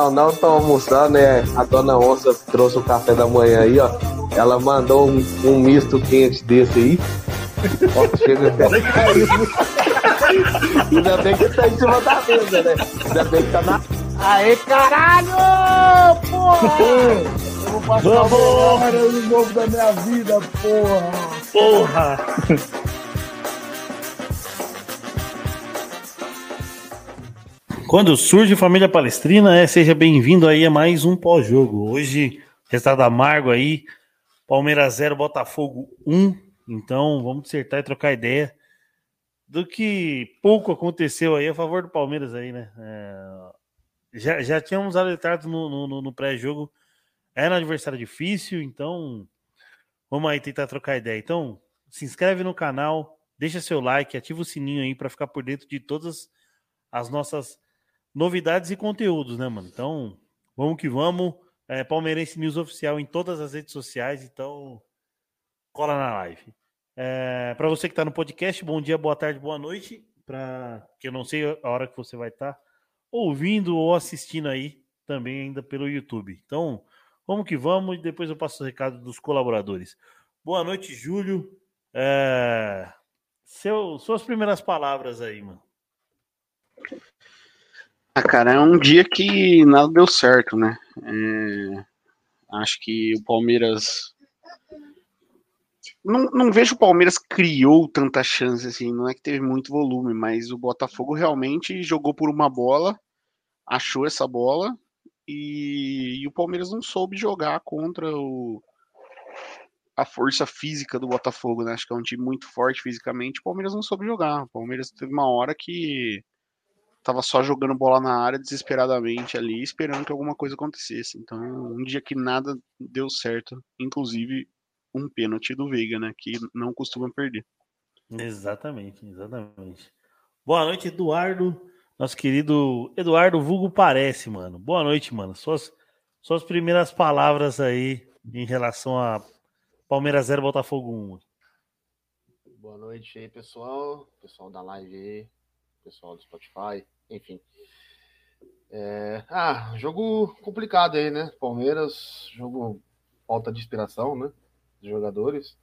Não, não tô almoçando, né? A dona Onça trouxe o café da manhã aí, ó. Ela mandou um, um misto quente desse aí. Ó, chega até Ainda bem que tá em cima da mesa, né? Ainda bem que tá na. Aê, caralho! Porra! Eu vou passar Vamos! o melhor ano novo da minha vida, porra! Porra! Quando surge Família Palestrina, é, seja bem-vindo aí a mais um pós-jogo. Hoje, resultado amargo aí, Palmeiras 0, Botafogo 1. Então, vamos acertar e trocar ideia do que pouco aconteceu aí a favor do Palmeiras aí, né? É, já, já tínhamos alertado no, no, no pré-jogo, era um adversário difícil, então vamos aí tentar trocar ideia. Então, se inscreve no canal, deixa seu like, ativa o sininho aí para ficar por dentro de todas as nossas novidades e conteúdos, né, mano? Então, vamos que vamos. É, Palmeirense News Oficial em todas as redes sociais, então cola na live. É, para você que está no podcast, bom dia, boa tarde, boa noite. Para que eu não sei a hora que você vai estar tá ouvindo ou assistindo aí também ainda pelo YouTube. Então, vamos que vamos e depois eu passo o recado dos colaboradores. Boa noite, Júlio. É, seu, suas primeiras palavras aí, mano. Ah, cara, é um dia que nada deu certo, né? É, acho que o Palmeiras. Não, não vejo o Palmeiras criou tanta chance assim, não é que teve muito volume, mas o Botafogo realmente jogou por uma bola, achou essa bola e, e o Palmeiras não soube jogar contra o, a força física do Botafogo, né? Acho que é um time muito forte fisicamente. O Palmeiras não soube jogar. O Palmeiras teve uma hora que tava só jogando bola na área desesperadamente ali, esperando que alguma coisa acontecesse. Então, um dia que nada deu certo, inclusive um pênalti do Veiga, né, que não costuma perder. Exatamente, exatamente. Boa noite, Eduardo. Nosso querido Eduardo Vulgo Parece, mano. Boa noite, mano. Suas, suas primeiras palavras aí em relação a Palmeiras 0, Botafogo 1. Boa noite aí, pessoal. Pessoal da live aí pessoal do Spotify, enfim. É... Ah, jogo complicado aí, né? Palmeiras, jogo falta de inspiração, né? Dos jogadores.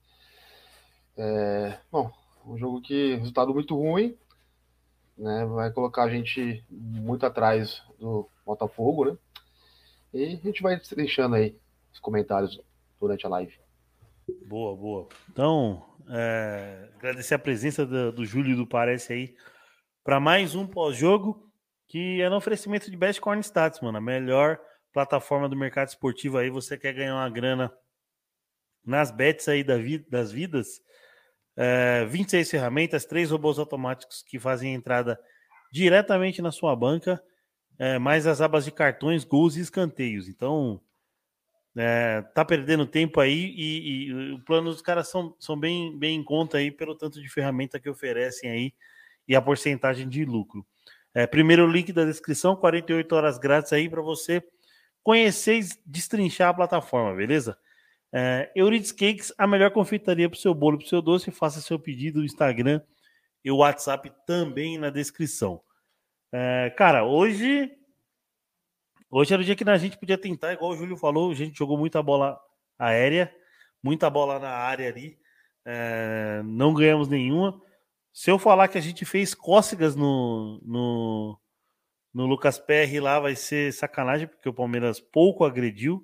É... Bom, um jogo que resultado muito ruim, né? Vai colocar a gente muito atrás do Botafogo, né? E a gente vai deixando aí os comentários durante a live. Boa, boa. Então, é... agradecer a presença do, do Júlio do Parece aí para mais um pós-jogo que é no oferecimento de Best Corn Stats, mano. A melhor plataforma do mercado esportivo aí. Você quer ganhar uma grana nas bets aí da das vidas? É, 26 ferramentas, três robôs automáticos que fazem entrada diretamente na sua banca, é, mais as abas de cartões, gols e escanteios. Então, é, tá perdendo tempo aí e, e o plano dos caras são, são bem, bem em conta aí pelo tanto de ferramenta que oferecem aí e a porcentagem de lucro. É, primeiro link da descrição, 48 horas grátis aí para você conhecer e destrinchar a plataforma, beleza? É, Cakes, a melhor confeitaria para o seu bolo para o seu doce. Faça seu pedido no Instagram e o WhatsApp também na descrição. É, cara, hoje. Hoje era o dia que a gente podia tentar, igual o Júlio falou, a gente jogou muita bola aérea, muita bola na área ali. É, não ganhamos nenhuma. Se eu falar que a gente fez cócegas no, no, no Lucas PR lá, vai ser sacanagem, porque o Palmeiras pouco agrediu.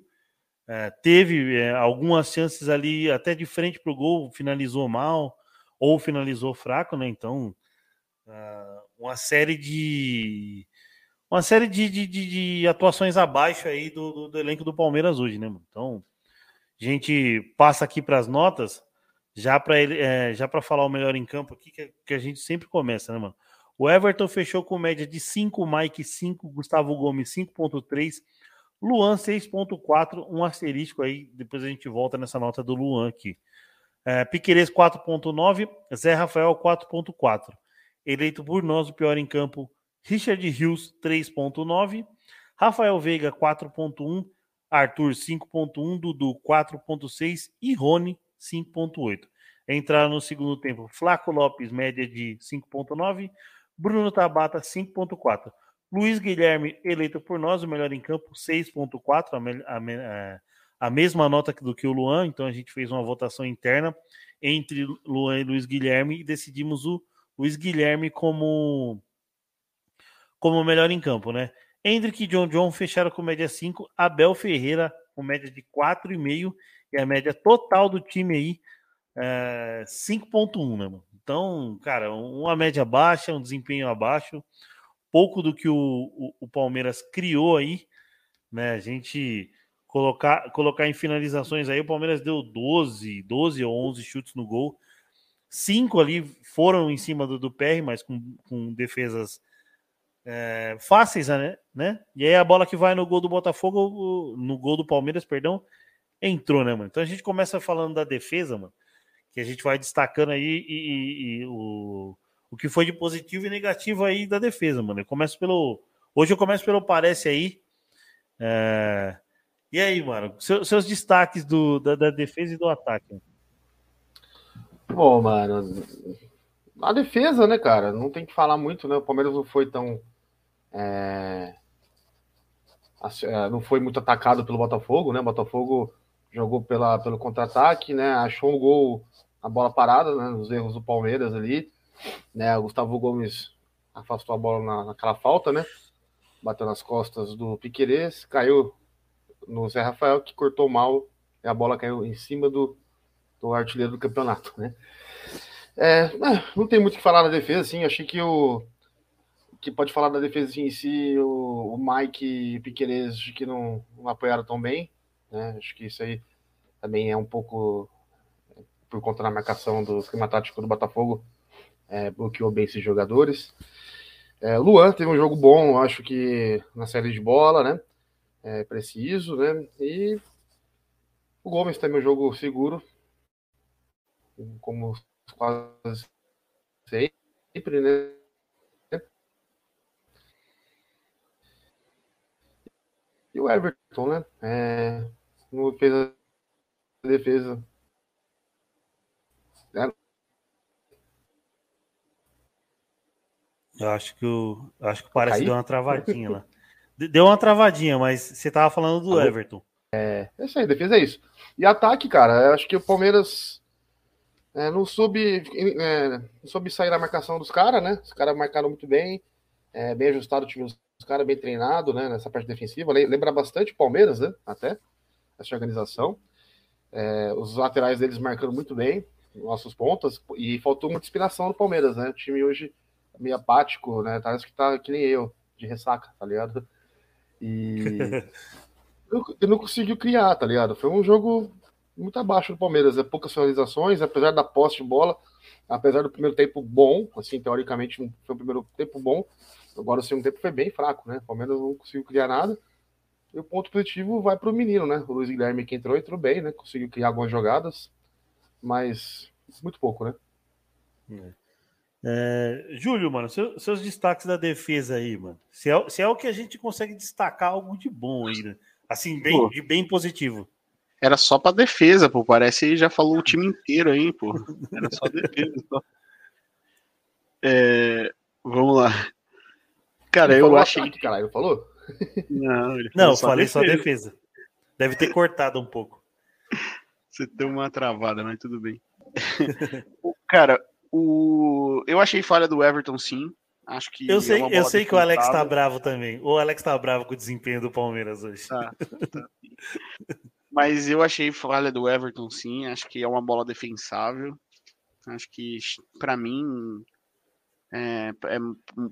É, teve é, algumas chances ali até de frente para o gol, finalizou mal ou finalizou fraco, né? Então, uh, uma série de uma série de, de, de, de atuações abaixo aí do, do, do, elenco do Palmeiras hoje, né? Então, a gente passa aqui para as notas. Já para ele, é, já para falar o melhor em campo aqui, que, que, a gente sempre começa, né, mano? O Everton fechou com média de 5, Mike 5, Gustavo Gomes 5.3, Luan 6.4, um asterisco aí, depois a gente volta nessa nota do Luan aqui. É, Piqueires 4.9, Zé Rafael 4.4. Eleito por nós o pior em campo, Richard Rios 3.9, Rafael Veiga 4.1, Arthur 5.1, Dudu 4.6 e Rony 5,8. Entraram no segundo tempo Flaco Lopes, média de 5,9. Bruno Tabata, 5,4. Luiz Guilherme, eleito por nós, o melhor em campo, 6,4, a, a, é, a, mesma nota do que o Luan, então a gente fez uma votação interna entre Luan e Luiz Guilherme e decidimos o Luiz Guilherme como como melhor em campo, né? Hendrick e John John fecharam com média 5, Abel Ferreira com média de 4,5 e a média total do time aí é 5,1, né, mano? Então, cara, uma média baixa, um desempenho abaixo, pouco do que o, o, o Palmeiras criou aí, né? A gente colocar, colocar em finalizações aí, o Palmeiras deu 12, 12 ou 11 chutes no gol. Cinco ali foram em cima do, do PR, mas com, com defesas é, fáceis, né, né? E aí a bola que vai no gol do Botafogo, no gol do Palmeiras, perdão, entrou, né, mano? Então a gente começa falando da defesa, mano, que a gente vai destacando aí e, e, e o, o que foi de positivo e negativo aí da defesa, mano. Eu começo pelo. Hoje eu começo pelo parece aí. É... E aí, mano, seus, seus destaques do, da, da, defesa e do ataque? Bom, mano, a defesa, né, cara? Não tem que falar muito, né? O Palmeiras não foi tão é... é não foi muito atacado pelo Botafogo, né? O Botafogo jogou pela, pelo contra-ataque, né? Achou um gol, a bola parada, né? Os erros do Palmeiras ali, né? O Gustavo Gomes afastou a bola na, naquela falta, né? Bateu nas costas do Piquerez, caiu no Zé Rafael, que cortou mal e a bola caiu em cima do, do artilheiro do campeonato, né? É, é não tem muito o que falar na defesa, assim. Achei que o, que pode falar da defesa em si, o, o Mike e Piqueires que não, não, apoiaram tão bem. Né? Acho que isso aí também é um pouco por conta da marcação do esquema tático do Botafogo, é, bloqueou bem esses jogadores. É, Luan teve um jogo bom, acho que na série de bola, né? É, preciso, né? E o Gomes também um jogo seguro, como quase sempre, né? E o Everton, né? É, não fez a defesa. É. Eu acho que o acho que parece que deu uma travadinha lá. Deu uma travadinha, mas você tava falando do Everton. É, é isso aí, defesa é isso. E ataque, cara, eu acho que o Palmeiras é, não, soube, é, não soube sair da marcação dos caras, né? Os caras marcaram muito bem, é, bem ajustado o time os caras bem treinados, né, nessa parte defensiva. Lembra bastante o Palmeiras, né, até, essa organização. É, os laterais deles marcando muito bem, nossos pontas, e faltou muita inspiração no Palmeiras, né? O time hoje é meio apático, né? Parece que tá que nem eu, de ressaca, tá ligado? E eu não conseguiu criar, tá ligado? Foi um jogo muito abaixo do Palmeiras, é poucas finalizações, apesar da posse de bola, apesar do primeiro tempo bom, assim, teoricamente foi o primeiro tempo bom, Agora o segundo tempo foi bem fraco, né? O Palmeiras não conseguiu criar nada. E o ponto positivo vai para o menino, né? O Luiz Guilherme que entrou, entrou bem, né? Conseguiu criar algumas jogadas, mas muito pouco, né? É. É, Júlio, mano, seu, seus destaques da defesa aí, mano. Se é, se é o que a gente consegue destacar algo de bom aí, né? Assim, bem, de bem positivo. Era só pra defesa, pô. Parece que já falou o time inteiro aí, pô. Era só defesa. Só. É, vamos lá. Cara, eu achei. Ataque, caralho, falou? Não, ele Não, só falei defesa. só defesa. Deve ter cortado um pouco. Você deu uma travada, mas tudo bem. Cara, o... eu achei falha do Everton, sim. Acho que. Eu sei, é eu sei que o Alex tá bravo também. O Alex tá bravo com o desempenho do Palmeiras hoje. Tá, tá. Mas eu achei falha do Everton, sim. Acho que é uma bola defensável. Acho que, para mim, é, é,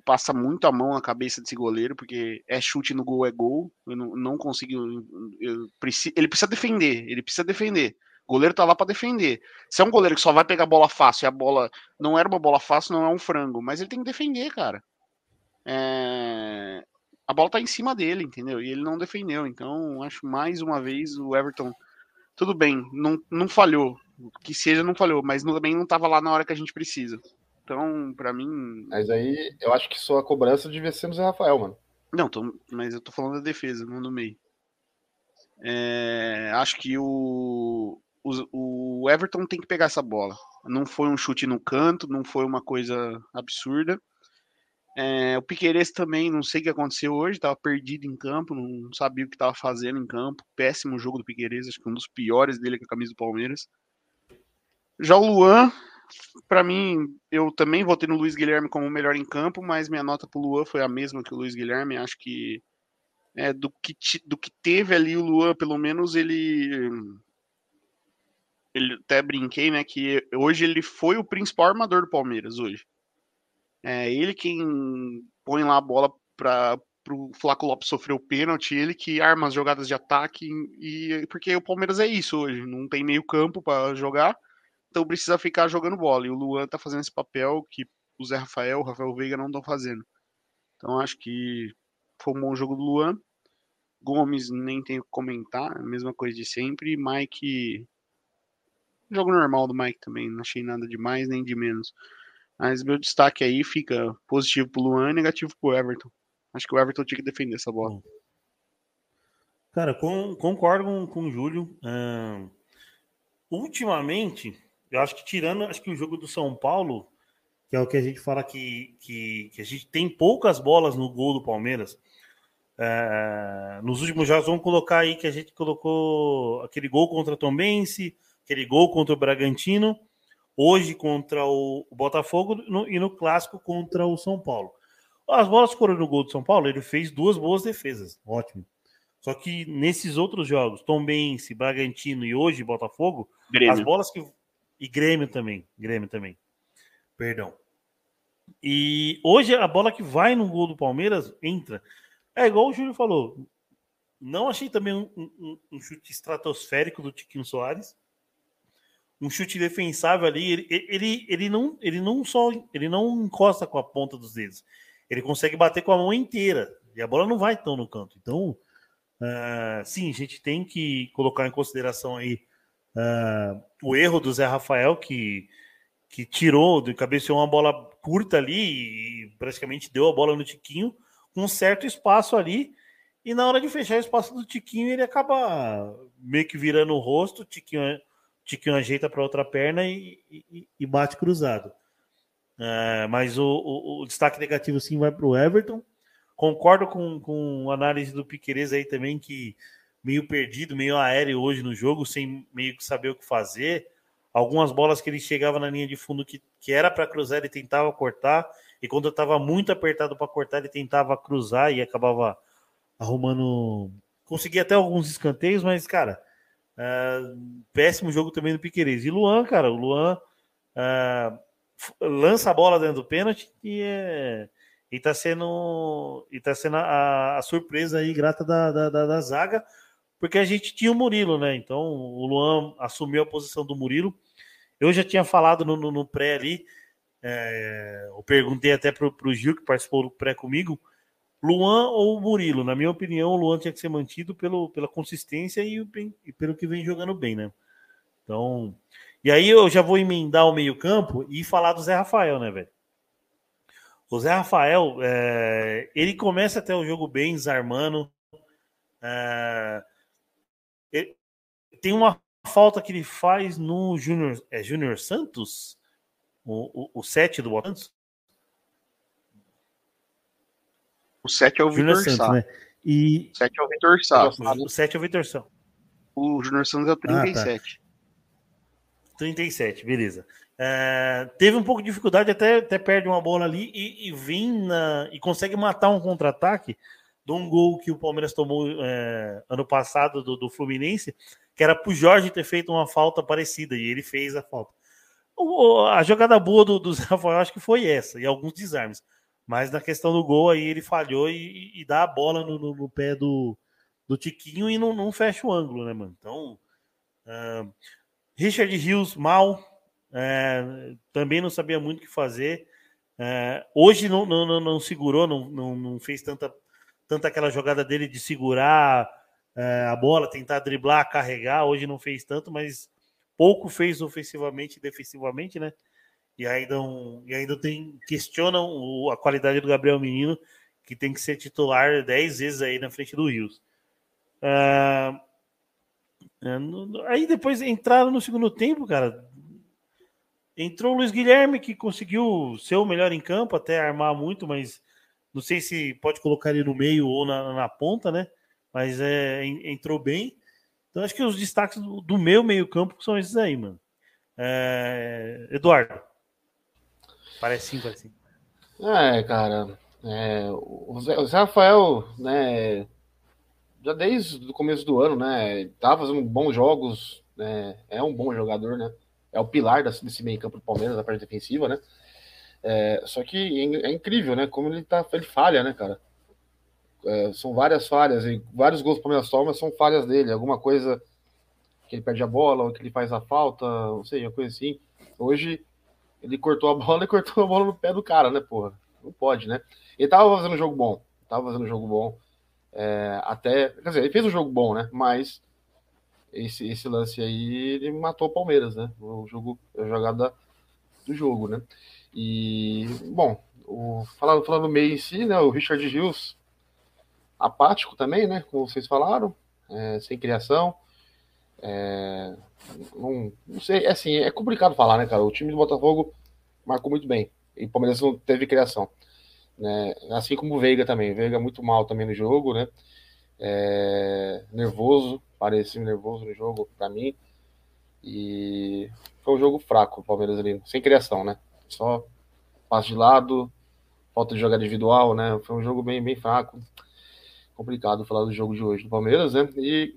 passa muito a mão na cabeça desse goleiro, porque é chute no gol, é gol. Eu não, não consigo. Eu, preci, ele precisa defender, ele precisa defender. O goleiro tá lá para defender. Se é um goleiro que só vai pegar bola fácil e a bola não era uma bola fácil, não é um frango, mas ele tem que defender, cara. É, a bola tá em cima dele, entendeu? E ele não defendeu. Então, acho mais uma vez o Everton. Tudo bem, não, não falhou. Que seja, não falhou, mas também não tava lá na hora que a gente precisa. Então, para mim. Mas aí eu acho que só a cobrança devia ser no Zé Rafael, mano. Não, tô, mas eu tô falando da defesa, não no meio. É, acho que o, o, o, Everton tem que pegar essa bola. Não foi um chute no canto, não foi uma coisa absurda. É, o Piqueires também, não sei o que aconteceu hoje, estava perdido em campo, não sabia o que estava fazendo em campo. Péssimo jogo do Piqueires, acho que um dos piores dele com a camisa do Palmeiras. Já o Luan, para mim, eu também votei no Luiz Guilherme como o melhor em campo, mas minha nota pro Luan foi a mesma que o Luiz Guilherme. Acho que é, do, que do que teve ali o Luan, pelo menos ele. Ele até brinquei, né? Que hoje ele foi o principal armador do Palmeiras hoje. É ele quem põe lá a bola para o Flaco Lopes sofrer o pênalti, ele que arma as jogadas de ataque e porque o Palmeiras é isso hoje, não tem meio campo para jogar, então precisa ficar jogando bola. E o Luan tá fazendo esse papel que o Zé Rafael, o Rafael Veiga não estão fazendo. Então acho que foi um bom jogo do Luan. Gomes nem tenho que comentar, a mesma coisa de sempre. Mike. Jogo normal do Mike também, não achei nada de mais nem de menos. Mas meu destaque aí fica positivo pro Luan e negativo pro Everton. Acho que o Everton tinha que defender essa bola. Cara, com, concordo com, com o Júlio. Uh, ultimamente, eu acho que tirando acho que o jogo do São Paulo, que é o que a gente fala que, que, que a gente tem poucas bolas no gol do Palmeiras. É, nos últimos jogos, vamos colocar aí que a gente colocou aquele gol contra o Tombense, aquele gol contra o Bragantino, hoje contra o, Botafogo no, e no clássico contra o São Paulo. As bolas foram no gol do São Paulo, ele fez duas boas defesas, ótimo. Só que nesses outros jogos, Tombense, Bragantino e hoje Botafogo, Grêmio. as bolas que e Grêmio também, Grêmio também. Perdão. E hoje a bola que vai no gol do Palmeiras entra. É igual o Júlio falou. Não achei também um, um, um chute estratosférico do Tiquinho Soares. Um chute defensável ali. Ele, ele, ele, não, ele não só ele não encosta com a ponta dos dedos. Ele consegue bater com a mão inteira. E a bola não vai tão no canto. Então, uh, sim, a gente tem que colocar em consideração aí uh, o erro do Zé Rafael, que, que tirou, cabeceou uma bola curta ali e praticamente deu a bola no Tiquinho um certo espaço ali. E na hora de fechar o espaço do Tiquinho, ele acaba meio que virando o rosto, o Tiquinho, Tiquinho ajeita para outra perna e, e, e bate cruzado. É, mas o, o, o, destaque negativo sim vai para o Everton. Concordo com, com a análise do Piqueires aí também, que meio perdido, meio aéreo hoje no jogo, sem meio que saber o que fazer. Algumas bolas que ele chegava na linha de fundo que, que era para cruzar, ele tentava cortar. E quando estava muito apertado para cortar, ele tentava cruzar e acabava arrumando. Conseguia até alguns escanteios, mas, cara, uh, péssimo jogo também do Piqueires. E Luan, cara, o Luan uh, lança a bola dentro do pênalti e é. E tá sendo, e tá sendo a, a surpresa aí, grata da, da, da, da zaga, porque a gente tinha o Murilo, né? Então o Luan assumiu a posição do Murilo. Eu já tinha falado no, no, no pré ali, é, eu perguntei até para o Gil, que participou do pré comigo, Luan ou Murilo? Na minha opinião, o Luan tinha que ser mantido pelo, pela consistência e, e pelo que vem jogando bem, né? Então, e aí eu já vou emendar o meio-campo e falar do Zé Rafael, né, velho? O Zé Rafael, é, ele começa até o jogo bem, desarmando. É, tem uma falta que ele faz no Júnior é Júnior Santos? O, o, o 7 do Santos? O 7 é o Vitor Santos, Sá. Né? E... O 7 é o Vitor Sá. O 7 é o Vitor Sá. O Júnior Santos é o 37. Ah, tá. 37, beleza. É, teve um pouco de dificuldade, até, até perde uma bola ali e, e vem na, e consegue matar um contra-ataque de um gol que o Palmeiras tomou é, ano passado do, do Fluminense, que era para o Jorge ter feito uma falta parecida e ele fez a falta. O, a jogada boa do, do Zé Rafael acho que foi essa, e alguns desarmes. Mas na questão do gol aí ele falhou e, e dá a bola no, no, no, pé do, do Tiquinho e não, não fecha o ângulo, né, mano? Então, uh, Richard Rios mal, uh, também não sabia muito o que fazer. Uh, hoje não, não, não, não segurou, não, não, não, fez tanta, tanta aquela jogada dele de segurar a bola, tentar driblar, carregar. Hoje não fez tanto, mas pouco fez ofensivamente e defensivamente, né? E ainda, um, e ainda tem, questionam o, a qualidade do Gabriel Menino, que tem que ser titular 10 vezes aí na frente do Rios. Uh, aí depois entraram no segundo tempo, cara. Entrou o Luiz Guilherme, que conseguiu ser o melhor em campo, até armar muito, mas não sei se pode colocar ele no meio ou na, na ponta, né? Mas é, entrou bem. Então acho que os destaques do, do meu meio-campo são esses aí, mano. É, Eduardo. Parece sim, parece sim. É, cara. É, o, Zé, Rafael, né? Já desde o começo do ano, né? Tá fazendo bons jogos, né? É um bom jogador, né? É o pilar desse meio campo do Palmeiras, da parte defensiva, né? É, só que é, incrível, né? Como ele tá, ele falha, né, cara? É, são várias falhas e vários gols para Palmeiras toma são falhas dele. Alguma coisa que ele perde a bola, ou que ele faz a falta, não sei, uma coisa assim. Hoje ele cortou a bola e cortou a bola no pé do cara, né, porra? Não pode, né? Ele tava fazendo um jogo bom, tava fazendo um jogo bom. É, até, quer dizer, ele fez um jogo bom, né? Mas esse, esse lance aí, ele matou o Palmeiras, né? O jogo, a jogada do jogo, né? E, bom, o, falando, falando meio em si, né? O Richard Rios apático também, né? Como vocês falaram, é, sem criação. É, não, não, sei, é assim, é complicado falar, né, cara? O time do Botafogo marcou muito bem. E o Palmeiras não teve criação. Né? Assim como o Veiga também. O Veiga muito mal também no jogo, né? É, nervoso, parecia nervoso no jogo para mim. E foi um jogo fraco o Palmeiras ali, sem criação, né? Só passe de lado, falta de jogada individual, né? Foi um jogo bem, bem fraco complicado falar do jogo de hoje do Palmeiras, né? E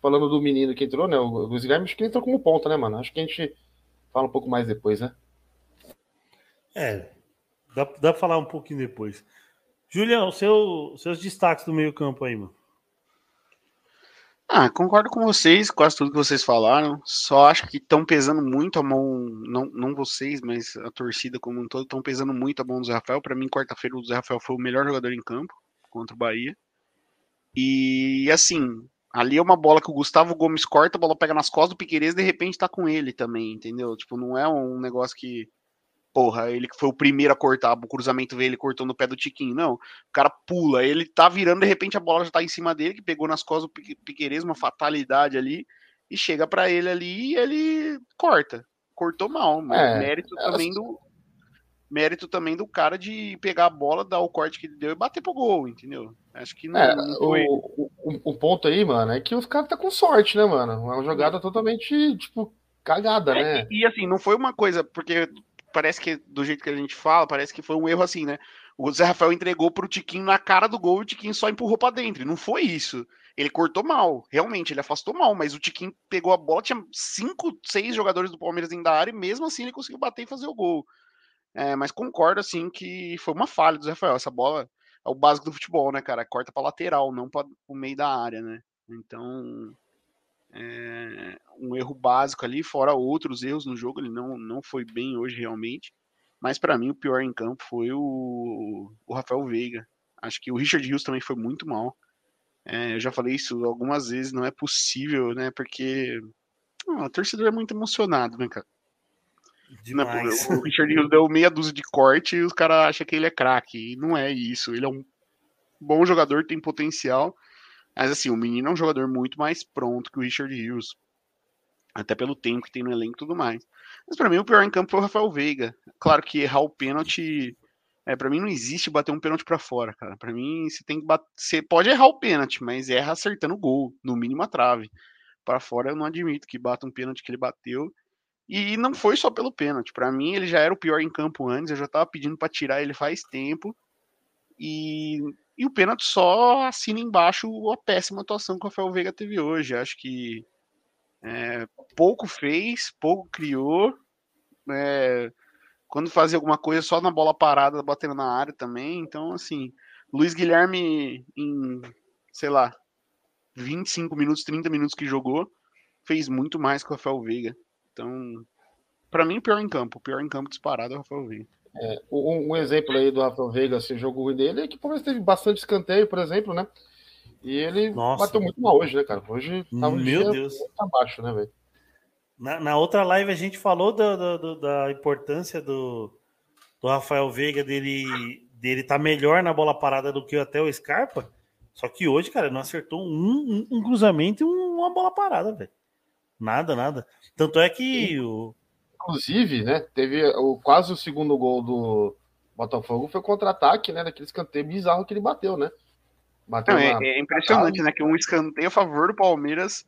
falando do menino que entrou, né? O Luiz Guilherme, acho que entrou como ponta, né, mano? Acho que a gente fala um pouco mais depois, né? É, dá, dá pra falar um pouquinho depois. Julião, seu, seus destaques do meio-campo aí, mano. Ah, concordo com vocês, quase tudo que vocês falaram. Só acho que estão pesando muito a mão, não, não vocês, mas a torcida como um todo, estão pesando muito a mão do Zé Rafael. Para mim, quarta-feira, o Zé Rafael foi o melhor jogador em campo contra o Bahia. E assim, ali é uma bola que o Gustavo Gomes corta, a bola pega nas costas do Piqueires de repente tá com ele também, entendeu? Tipo, não é um negócio que. Porra, ele que foi o primeiro a cortar, o cruzamento veio, ele cortou no pé do Tiquinho. Não, o cara pula, ele tá virando, de repente a bola já tá em cima dele, que pegou nas costas do Piqueires, uma fatalidade ali, e chega para ele ali e ele corta. Cortou mal, mas é, mérito é, também do, mérito também do cara de pegar a bola, dar o corte que ele deu e bater pro gol, entendeu? Acho que não, é, não foi... o, o, o, ponto aí, mano, é que os caras tá com sorte, né, mano? É uma jogada totalmente, tipo, cagada, é, né? E, e, assim, não foi uma coisa, porque parece que do jeito que a gente fala, parece que foi um erro assim, né? O Zé Rafael entregou pro Tiquinho na cara do gol e o Tiquinho só empurrou para dentro. Não foi isso. Ele cortou mal, realmente, ele afastou mal, mas o Tiquinho pegou a bola, tinha cinco, seis jogadores do Palmeiras dentro da área e mesmo assim ele conseguiu bater e fazer o gol. É, mas concordo, assim, que foi uma falha do Zé Rafael. Essa bola é o básico do futebol, né, cara? Corta para lateral, não para o meio da área, né? Então, é um erro básico ali, fora outros erros no jogo. Ele não, não foi bem hoje, realmente. Mas para mim, o pior em campo foi o, o Rafael Veiga. Acho que o Richard Hughes também foi muito mal. É, eu já falei isso algumas vezes, não é possível, né? Porque ah, o torcedor é muito emocionado, né, cara? Demais. Não, o Richard Hughes deu meia dúzia de corte e os caras acham que ele é craque. E não é isso. Ele é um bom jogador, tem potencial. Mas assim, o menino é um jogador muito mais pronto que o Richard Hughes. Até pelo tempo que tem no elenco e tudo mais. Mas para mim o pior em campo foi o Rafael Veiga. Claro que errar o pênalti. É, para mim não existe bater um pênalti para fora, cara. Para mim você tem que bater, você pode errar o pênalti, mas erra acertando o gol, no mínimo a trave. Para fora eu não admito que bata um pênalti que ele bateu e não foi só pelo pênalti. Para mim, ele já era o pior em campo antes. Eu já tava pedindo para tirar ele faz tempo. E, e o pênalti só assina embaixo a péssima atuação que o Rafael Veiga teve hoje. Acho que é, pouco fez, pouco criou. É, quando fazia alguma coisa só na bola parada, batendo na área também. Então, assim, Luiz Guilherme, em, sei lá, 25 minutos, 30 minutos que jogou, fez muito mais que o Rafael Veiga. Então, para mim, pior em campo. Pior em campo disparado é o Rafael Veiga. É, um, um, exemplo aí do Rafael Veiga, esse jogo ruim dele, é que o Palmeiras teve bastante escanteio, por exemplo, né? E ele Nossa, bateu muito mal hoje, né, cara? Hoje tava Meu Deus. abaixo, né, velho? Na, na, outra live a gente falou do, do, do, da importância do, do Rafael Veiga dele dele tá melhor na bola parada do que até o Scarpa. Só que hoje, cara, não acertou um, um, um cruzamento e uma bola parada, velho. Nada, nada. Tanto é que o, inclusive, né, teve o, quase o segundo gol do Botafogo foi contra-ataque, né, daquele escanteio bizarro que ele bateu, né? Bateu Não, é, é, impressionante, né, que um escanteio a favor do Palmeiras,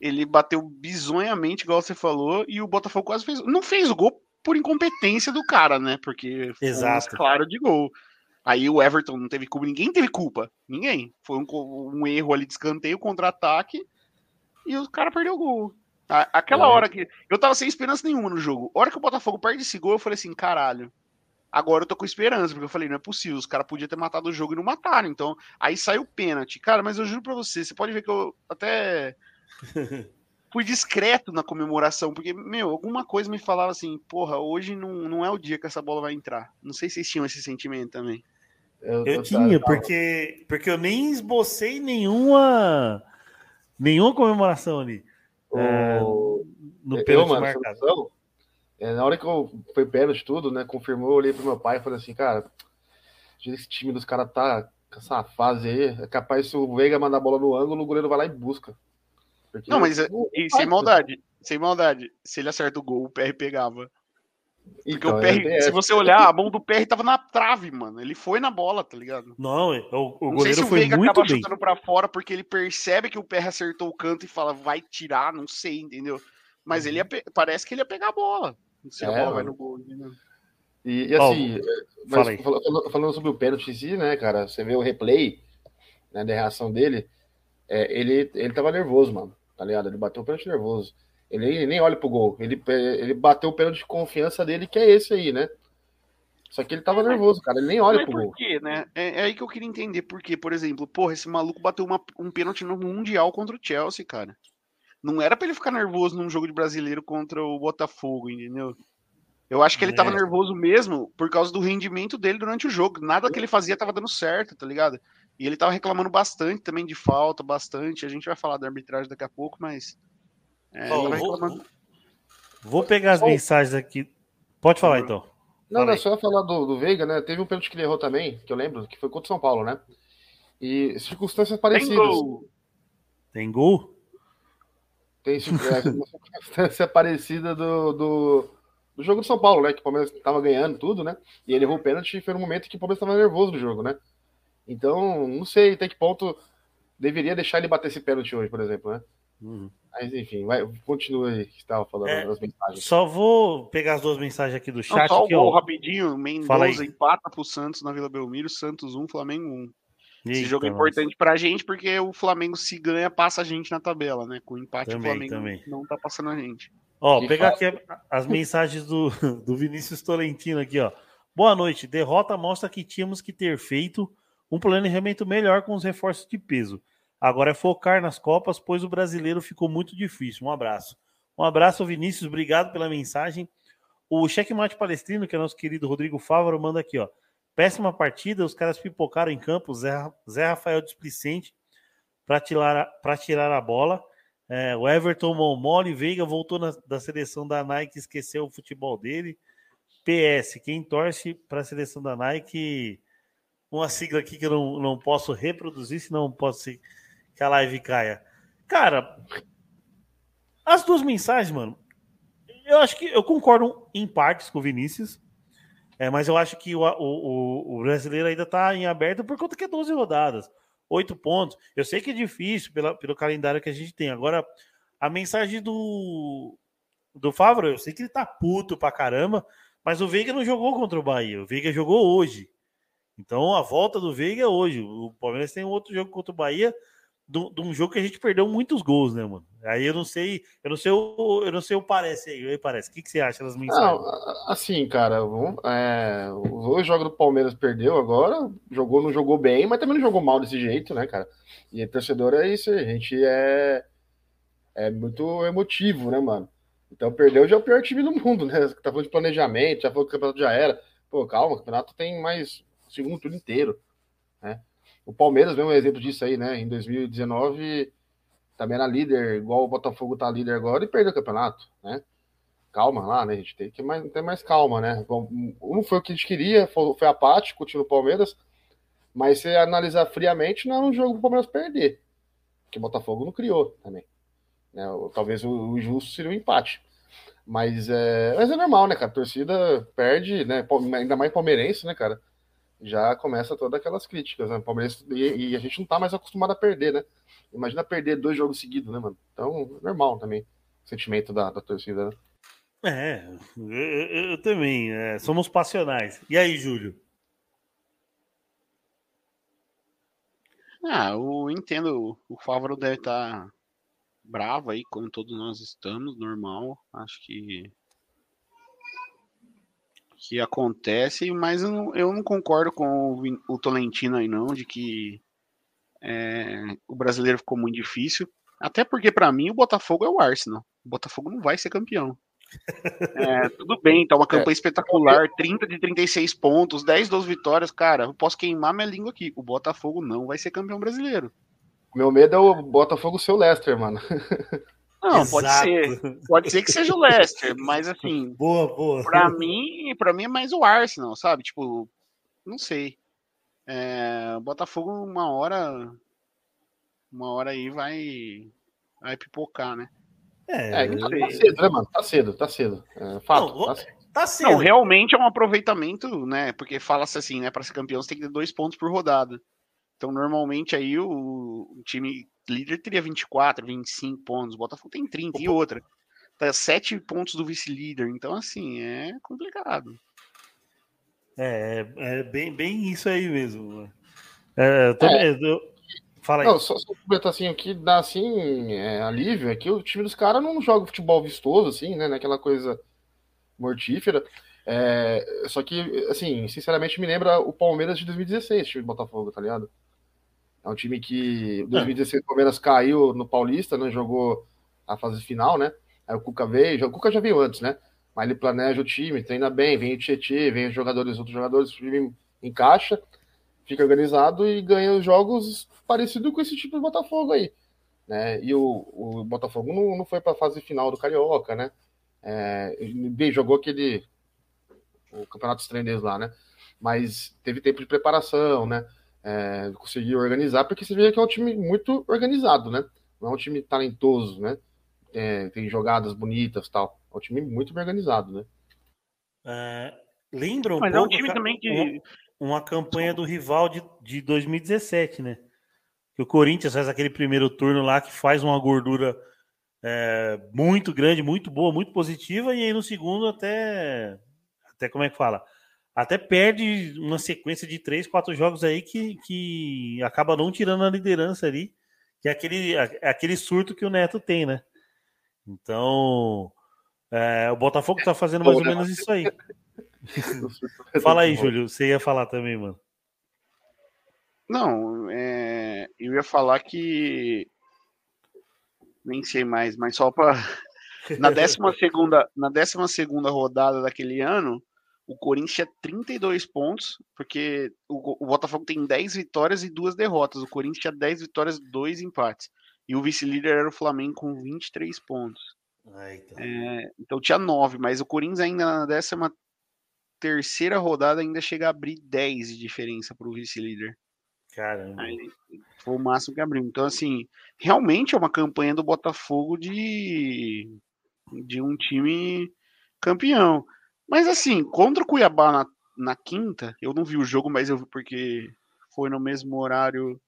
ele bateu bizonhamente, igual você falou, e o Botafogo quase fez, não fez o gol por incompetência do cara, né, porque foi Exato. Um claro de gol. Aí o Everton não teve culpa, ninguém teve culpa, ninguém. Foi um, um erro ali de escanteio, contra-ataque, e o cara perdeu o gol. Aquela é. hora que. Eu tava sem esperança nenhuma no jogo. A hora que o Botafogo perde esse gol, eu falei assim: caralho. Agora eu tô com esperança, porque eu falei: não é possível. Os caras podiam ter matado o jogo e não mataram. Então, aí saiu o pênalti. Cara, mas eu juro pra você, você pode ver que eu até. fui discreto na comemoração, porque, meu, alguma coisa me falava assim: porra, hoje não, não é o dia que essa bola vai entrar. Não sei se vocês tinham esse sentimento também. Eu, eu tinha, porque, porque eu nem esbocei nenhuma nenhuma comemoração ali. É, no pênalti mano, marcado. É, na hora que eu foi pênalti tudo, né? Confirmou, eu olhei pro meu pai e falei assim, cara, esse time dos caras tá com essa fase aí, é capaz se o Veiga mandar a bola no ângulo, o goleiro vai lá e busca. Porque não, mas não, e, sem maldade, sem maldade, se ele acerta o gol, o PR pegava. Porque então, o PR, é se você olhar, a mão do PR tava na trave, mano. Ele foi na bola, tá ligado? Não, é, o, o não goleiro sei se o Veiga acaba bem. chutando pra fora porque ele percebe que o PR acertou o canto e fala, vai tirar, não sei, entendeu? Mas uhum. ele ia, parece que ele ia pegar a bola. Se é, a bola vai no gol, entendeu? E, e assim, oh, falando, falando, sobre o pênalti em si, né, cara? Você vê o replay né, da reação dele, é, ele, ele tava nervoso, mano, tá ligado? Ele bateu o pênalti nervoso. Ele, nem olha pro gol. Ele, ele bateu o pênalti de confiança dele, que é esse aí, né? Só que ele tava é, nervoso, cara. Ele nem olha pro por gol. Quê, né? É, é, aí que eu queria entender por quê. Por exemplo, porra, esse maluco bateu uma, um pênalti no Mundial contra o Chelsea, cara. Não era para ele ficar nervoso num jogo de brasileiro contra o Botafogo, entendeu? Eu acho que ele é. tava nervoso mesmo por causa do rendimento dele durante o jogo. Nada que ele fazia tava dando certo, tá ligado? E ele tava reclamando bastante também de falta, bastante. A gente vai falar da arbitragem daqui a pouco, mas é, oh, vou, vou, pegar as oh. mensagens aqui. Pode falar então. Não, não, é só falar do, do Veiga, né? Teve um pênalti que ele errou também, que eu lembro, que foi contra o São Paulo, né? E circunstâncias parecidas. Tem gol? Tem gol? Tem é, uma circunstância parecida do, do, do, jogo do São Paulo, né? Que o Palmeiras estava ganhando tudo, né? E ele errou o pênalti e foi no momento que o Palmeiras estava nervoso do jogo, né? Então, não sei até que ponto deveria deixar ele bater esse pênalti hoje, por exemplo, né? Uhum. Mas enfim, vai, continua aí que estava falando é, das mensagens. Só vou pegar as duas mensagens aqui do chat. Não, só aqui, ó. rapidinho, Mendoza empata pro Santos na Vila Belmiro, Santos 1, Flamengo 1. Eita, Esse jogo é importante nossa. pra gente porque o Flamengo se ganha, passa a gente na tabela, né? Com o empate também, o Flamengo também. não tá passando a gente. Ó, que pegar aqui as mensagens do, do Vinícius Tolentino aqui, ó. Boa noite. Derrota mostra que tínhamos que ter feito um planejamento melhor com os reforços de peso. Agora é focar nas Copas, pois o brasileiro ficou muito difícil. Um abraço. Um abraço, Vinícius. Obrigado pela mensagem. O Checkmate Palestrino, que é nosso querido Rodrigo Fávaro, manda aqui, ó. Péssima partida, os caras pipocaram em campo. Zé, Zé Rafael displicente para tirar, tirar a bola. É, o Everton mole, Veiga voltou na, da seleção da Nike, esqueceu o futebol dele. PS, quem torce para a seleção da Nike, uma sigla aqui que eu não, não posso reproduzir, senão posso ser que a live caia. Cara, as duas mensagens, mano, eu acho que eu concordo em partes com o Vinícius, é, mas eu acho que o, o, o brasileiro ainda tá em aberto por conta que é 12 rodadas, 8 pontos. Eu sei que é difícil pela, pelo calendário que a gente tem. Agora, a mensagem do, do Favre, eu sei que ele tá puto pra caramba, mas o Veiga não jogou contra o Bahia, o Veiga jogou hoje. Então a volta do Veiga é hoje. O Palmeiras tem outro jogo contra o Bahia de um jogo que a gente perdeu muitos gols, né, mano? Aí eu não sei, eu não sei o, eu não sei o parece aí, parece. O que, que você acha das mensagens? Não, assim, cara, é, jogos do Palmeiras perdeu agora, jogou, não jogou bem, mas também não jogou mal desse jeito, né, cara? E torcedor é isso, a gente é, é muito emotivo, né, mano? Então perdeu já é o pior time do mundo, né? Tá falando de planejamento, já falou que o campeonato já era. Pô, calma, o campeonato tem mais segundo turno inteiro? O Palmeiras vem um exemplo disso aí, né? Em 2019 também era líder, igual o Botafogo tá líder agora e perdeu o campeonato, né? Calma lá, né? A gente tem que mais, ter mais calma, né? Não foi o que a gente queria, foi, foi apático o time do Palmeiras, mas se analisar friamente, não é um jogo pro Palmeiras perder, que o Botafogo não criou também. Né? Talvez o, o justo seria o um empate. Mas é, mas é normal, né, cara? A torcida perde, né? Ainda mais palmeirense, né, cara? Já começa todas aquelas críticas, né? Palmeirense, e, e, a gente não tá mais acostumado a perder, né? Imagina perder dois jogos seguidos, né, mano? Então, normal também. O sentimento da, da torcida, né? É, eu, eu, eu também. É, somos passionais. E aí, Júlio? Ah, eu entendo. O Fávaro deve estar tá bravo aí, como todos nós estamos, normal. Acho que que acontece, mas eu não, eu não concordo com o, o, Tolentino aí não, de que é, o brasileiro ficou muito difícil. Até porque para mim o Botafogo é o Arsenal. O Botafogo não vai ser campeão. É, tudo bem, tá uma campanha é. espetacular, 30 de 36 pontos, 10, 12 vitórias, cara, eu posso queimar minha língua aqui. O Botafogo não vai ser campeão brasileiro. Meu medo é o Botafogo ser o Leicester, mano. Não, Exato. pode ser. Pode ser que seja o Leicester, mas assim. Boa, boa. Pra mim, pra mim é mais o Arsenal, sabe? Tipo, não sei. É, Botafogo, uma hora. Uma hora aí vai. Vai pipocar, né? É, é tá, tá cedo, né, mano? Tá cedo, tá cedo. É, fato, não, tá cedo. Tá cedo. Não, realmente é um aproveitamento, né? Porque fala-se assim, né? Para ser campeão, você tem que ter dois pontos por rodada. Então, normalmente aí o, o time líder teria 24, 25 pontos. O Botafogo tem 30 e outra. Tá 7 pontos do vice-líder. Então, assim, é complicado. É, é bem, bem isso aí mesmo. É, eu também, é. eu, Fala aí. Não, só, só completar assim, o que dá assim, é, alívio é que o time dos caras não joga futebol vistoso, assim, né? Naquela coisa mortífera. É, só que, assim, sinceramente me lembra o Palmeiras de 2016, time do Botafogo, tá ligado? É um time que em 2016 o Palmeiras caiu no Paulista, né? Jogou a fase final, né? Aí o Cuca veio, o Cuca já veio antes, né? Mas ele planeja o time, treina bem, vem o Tietchan, vem os jogadores, outros jogadores, o time encaixa fica organizado e ganha jogos parecido com esse tipo de Botafogo aí. Né? E o, o Botafogo não, não foi para a fase final do Carioca, né? É, bem, jogou aquele o Campeonato Estranhês lá, né? Mas teve tempo de preparação, né? É, conseguiu organizar, porque você vê que é um time muito organizado, né? Não é um time talentoso, né? É, tem jogadas bonitas tal. É um time muito bem organizado, né? É, lembra um Mas pouco, é um time também que uma campanha do rival de, de 2017, né? Que o Corinthians faz aquele primeiro turno lá que faz uma gordura é, muito grande, muito boa, muito positiva, e aí no segundo até. Até como é que fala? Até perde uma sequência de três, quatro jogos aí que, que acaba não tirando a liderança ali, que é aquele, é aquele surto que o Neto tem, né? Então, é, o Botafogo tá fazendo mais ou menos isso aí. Fala aí, Júlio. Você ia falar também, mano. Não, é... eu ia falar que. Nem sei mais, mas só para. Na 12 segunda, na 12 segunda rodada daquele ano, o Corinthians tinha 32 pontos, porque o, o, Botafogo tem 10 vitórias e duas derrotas. O Corinthians tinha 10 vitórias e dois empates. E o vice-líder era o Flamengo com 23 pontos. É, então tinha 9, mas o Corinthians ainda na 13 terceira rodada ainda chega a abrir 10 de diferença para o vice-líder. Caramba. Aí, foi o máximo que abriu. Então, assim, realmente é uma campanha do Botafogo de, de um time campeão. Mas, assim, contra o Cuiabá na, na quinta, eu não vi o jogo, mas eu vi porque foi no mesmo horário.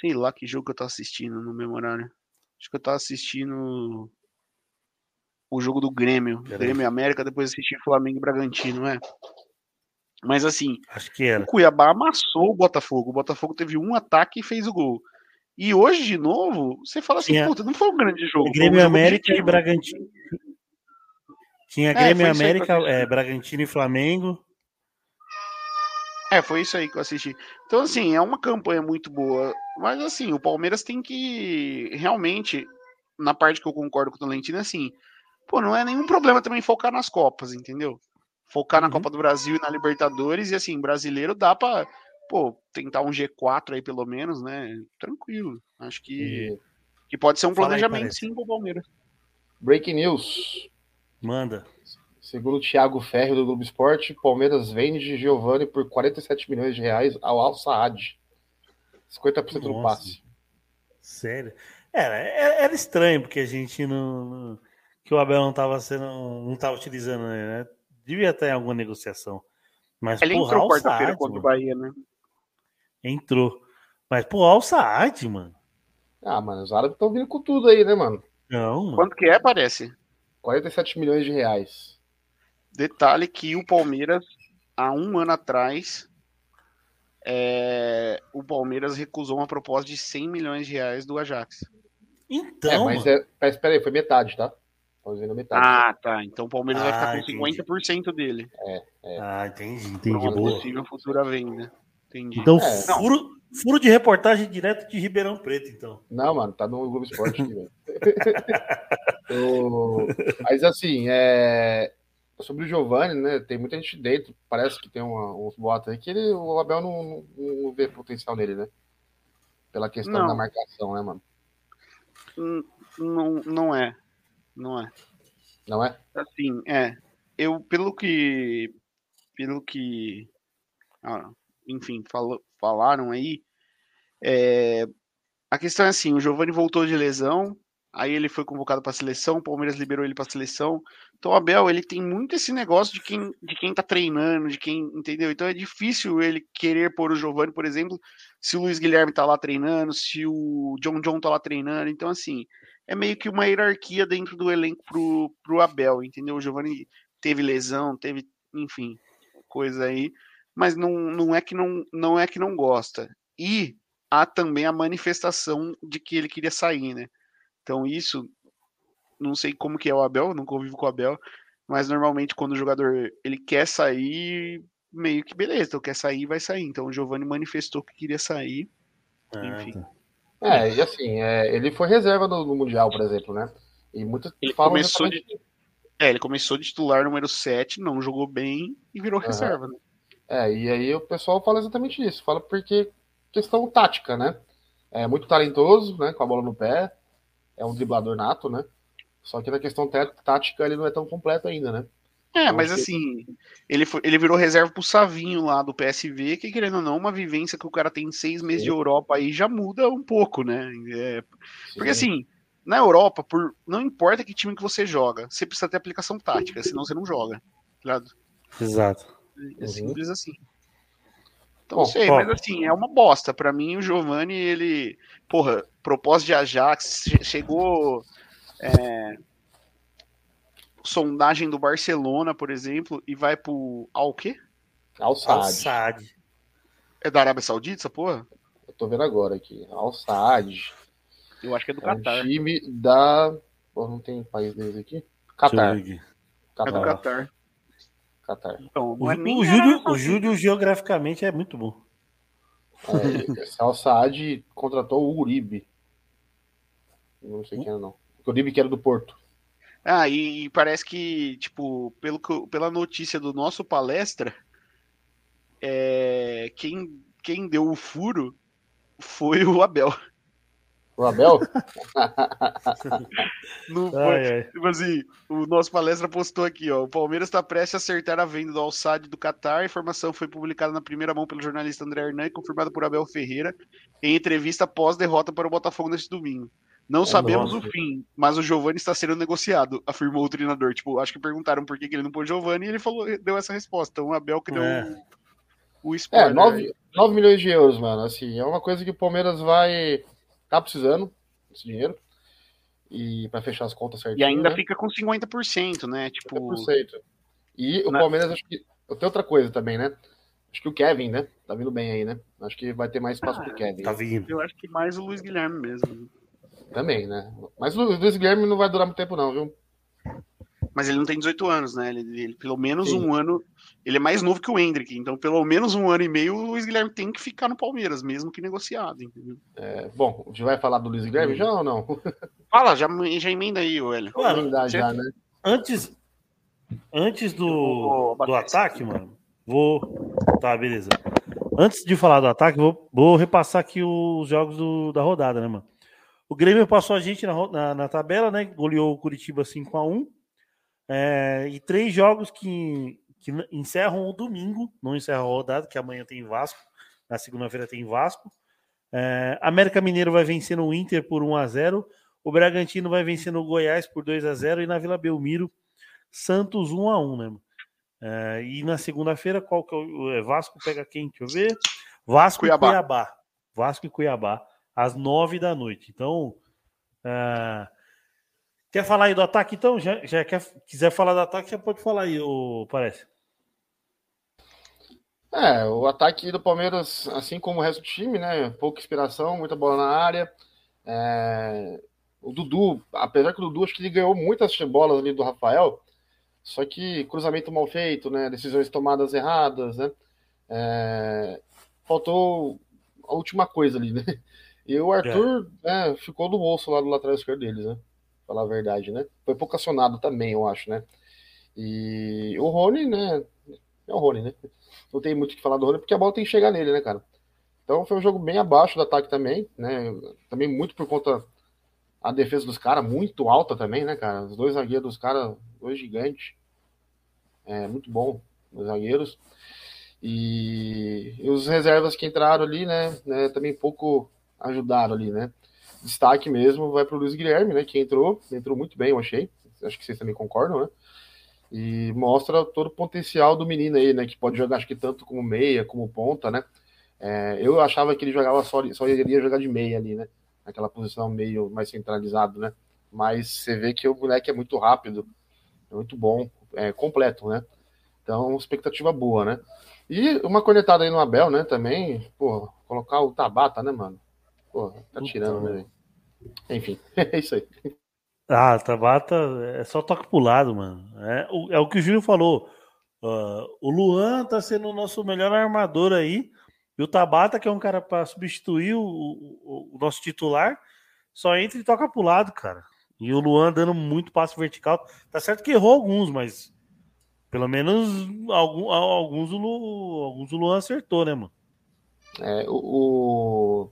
Sei lá que jogo que eu tô assistindo no mesmo horário. Acho que eu tava assistindo o jogo do Grêmio, Grêmio e América, depois assisti Flamengo e Bragantino, é. Mas assim, Acho que era. o Cuiabá amassou o Botafogo. O Botafogo teve um ataque e fez o gol. E hoje, de novo, você fala assim, Tinha... puta, não foi um grande jogo. Grêmio um América e Bragantino. Tinha é, Grêmio é, América, é, Bragantino e Flamengo. É, foi isso aí que eu assisti. Então, assim, é uma campanha muito boa. Mas, assim, o Palmeiras tem que realmente, na parte que eu concordo com o Tolentino, assim, pô, não é nenhum problema também focar nas Copas, entendeu? Focar na uhum. Copa do Brasil e na Libertadores, e assim, brasileiro dá pra, pô, tentar um G4 aí pelo menos, né? Tranquilo. Acho que, e... que pode ser um Fala planejamento aí, sim pro Palmeiras. Breaking news. Manda. Segundo o Thiago Ferro do Globo Esporte, Palmeiras vende Giovanni por 47 milhões de reais ao Al Saad. 50% Nossa. do passe. Sério? Era, era estranho, porque a gente não que o Abel não tava sendo, não tava utilizando, né? Devia ter alguma negociação. Mas, Ele porra, entrou quarta-feira contra o. Bahia, né? Entrou. Mas, pô, Al Saad, mano. Ah, mano, os árabes estão vindo com tudo aí, né, mano? Não, mano. Quanto que é, parece? 47 milhões de reais. Detalhe que o Palmeiras, há um ano atrás, é, o Palmeiras recusou uma proposta de 100 milhões de reais do Ajax. Então, é, mas, é, mas espera aí, foi metade, tá? Vendo metade. Ah, tá. Então o Palmeiras vai Ah, ficar entendi. com 50% dele. Ah, entendi, entendi. uma Boa. possível futura venda. Entendi. Então, É. furo, furo de reportagem direto de Ribeirão Preto, então. Não, mano, tá no Globo Esporte aqui, velho. O- Mas assim, é... sobre o Giovanni, né? Tem muita gente dentro. Parece que tem uma- uns boatos aí que ele, o Abel não, não, não vê potencial nele, né? Pela questão Não. da marcação, né, mano? Hum, Não, não é. Não é. Não é? Assim, é. Eu, pelo que. Pelo que. ah, enfim, falou, falaram aí. é, a questão é assim: o Giovani voltou de lesão. Aí ele foi convocado para a seleção, o Palmeiras liberou ele para a seleção. Então o Abel, ele tem muito esse negócio de quem, de quem tá treinando, de quem, entendeu? Então é difícil ele querer pôr o Giovani, por exemplo, se o Luiz Guilherme tá lá treinando, se o John John tá lá treinando. Então assim, é meio que uma hierarquia dentro do elenco pro, pro Abel, entendeu? O Giovani teve lesão, teve, enfim, coisa aí, mas não, não é que não, não é que não gosta. E há também a manifestação de que ele queria sair, né? Então isso, não sei como que é o Abel, não convivo com o Abel, mas normalmente quando o jogador ele quer sair, meio que beleza, então quer sair, vai sair. Então o Giovani manifestou que queria sair. Ah, Enfim. É, e assim, é, ele foi reserva no, no Mundial, por exemplo, né? E muitos Ele falam começou exatamente- É, ele começou de titular número 7, não jogou bem e virou Aham. reserva, né? É, e aí o pessoal fala exatamente isso. Fala porque questão tática, né? É muito talentoso, né? Com a bola no pé. É um driblador nato, né? Só que na questão tática ele não é tão completo ainda, né? É, Eu mas assim, ele, foi, ele virou reserva pro Savinho lá do PSV, que querendo ou não, uma vivência que o cara tem seis meses de. Europa aí já muda um pouco, né? É, porque Sim. assim, na Europa, por, não importa que time que você joga, você precisa ter aplicação tática, senão você não joga. tá ligado? Exato. É Uhum. simples assim. Então, Bom, sei, mas assim, é uma bosta. Pra mim, o Giovani, ele. Porra, propósito de Ajax, che- chegou. é, sondagem do Barcelona, por exemplo, e vai pro. Ao quê? Al Al Saad. Saad. É da Arábia Saudita, essa porra? Eu tô vendo agora aqui. Al Saad. Eu acho que é do É um Qatar. time da. Pô, não tem país deles aqui? Ver aqui. É do Catar. Qatar. Catar. Então, O, é o Júlio, o. Júlio geograficamente é muito bom. É, esse Al Saad contratou o Uribe. Não sei quem era, não. O Uribe que era do Porto. Ah, e, e parece que, tipo, pelo pela notícia do nosso palestra, é, quem, quem deu o furo foi o Abel. O Abel? Não foi, Ai, ai. Tipo assim, o nosso palestra postou aqui, ó. O Palmeiras está prestes a acertar a venda do Alçade do Qatar. A informação foi publicada na primeira mão pelo jornalista André Hernan e confirmada por Abel Ferreira em entrevista após derrota para o Botafogo neste domingo. Não sabemos nossa. o fim, mas o Giovani está sendo negociado, afirmou o treinador. Tipo, acho que perguntaram por que, ele não pôs Giovani e ele falou, deu essa resposta. Então o Abel que deu É. o É, spoiler. 9, 9 milhões de euros, mano. Assim, é uma coisa que o Palmeiras vai. Tá precisando desse dinheiro. E pra fechar as contas certinho. E ainda né? fica com 50%, né? Tipo, 50%. E o Na- Palmeiras, acho que. Tem outra coisa também, né? Acho que o Kevin, né? Tá vindo bem aí, né? Acho que vai ter mais espaço pro Kevin. Tá vindo. eu acho que mais o Luiz Guilherme mesmo. Também, né? Mas o Luiz Guilherme não vai durar muito tempo, não, viu? Mas ele não tem 18 anos, né? Ele, ele- pelo menos Sim. um ano. Ele é mais novo que o Hendrick, então pelo menos um ano e meio o Luiz Guilherme tem que ficar no Palmeiras, mesmo que negociado, entendeu? É, bom, a gente vai falar do Luiz Guilherme já ou não? Fala, já, já emenda aí, Hélio. Mano, você- já, né? Antes, antes do, do ataque, mano, vou. Tá, beleza. Antes de falar do ataque, vou, vou repassar aqui os jogos do- da rodada, né, mano? O Grêmio passou a gente na, na, na tabela, né? Goleou o Curitiba 5x1. É, e três jogos que, que encerram o domingo, não encerram a rodada, que amanhã tem Vasco, na segunda-feira tem Vasco. É, América Mineiro vai vencendo o Inter por 1 a 0 O Bragantino vai vencendo o Goiás por 2 a 0 e na Vila Belmiro, Santos 1 a 1 né? É, e na segunda-feira, qual que é o é, Vasco pega quem? Deixa eu ver. Vasco Cuiabá. e Cuiabá. Vasco e Cuiabá, às nove da noite. Então, é, quer falar aí do ataque? Então, já, já quer, quiser falar do ataque, já pode falar aí, o, parece. É, o ataque do Palmeiras, assim como o resto do time, né? Pouca inspiração, muita bola na área. É, o Dudu, apesar que o Dudu acho que ele ganhou muitas bolas ali do Rafael, só que cruzamento mal feito, né? Decisões tomadas erradas, né? É, faltou a última coisa ali, né? E o Arthur é. né, ficou no bolso lá do lateral esquerdo deles, né? Falar a verdade, né? Foi pouco acionado também, eu acho, né? E o Rony, né? É o Rony, né? Não tem muito o que falar do Rony, porque a bola tem que chegar nele, né, cara? Então foi um jogo bem abaixo do ataque também, né? Também muito por conta a defesa dos caras, muito alta também, né, cara? Os dois zagueiros dos caras, dois gigantes. É muito bom, os zagueiros. E, e, os reservas que entraram ali, né, né, também pouco ajudaram ali, né? Destaque mesmo vai para o Luiz Guilherme, né, que entrou, entrou muito bem, eu achei. Acho que vocês também concordam, né? E mostra todo o potencial do menino aí, né, que pode jogar acho que tanto como meia, como ponta, né? É, eu achava que ele jogava só, só iria jogar de meia ali, né? Naquela posição meio mais centralizado, né? Mas você vê que o moleque é muito rápido, é muito bom, é completo, né? Então, expectativa boa, né? E uma cornetada aí no Abel, né? Também, pô, colocar o Tabata, né, mano? Pô, tá tirando, né? Enfim, é isso aí. Ah, Tabata é só toque pro lado, mano. É o, é o que o Júlio falou. Uh, o Luan tá sendo o nosso melhor armador aí. E o Tabata, que é um cara para substituir o, o, o, nosso titular, só entra e toca pro lado, cara. E o Luan dando muito passo vertical. Tá certo que errou alguns, mas pelo menos algum, alguns, o, alguns o Luan acertou, né, mano? É, o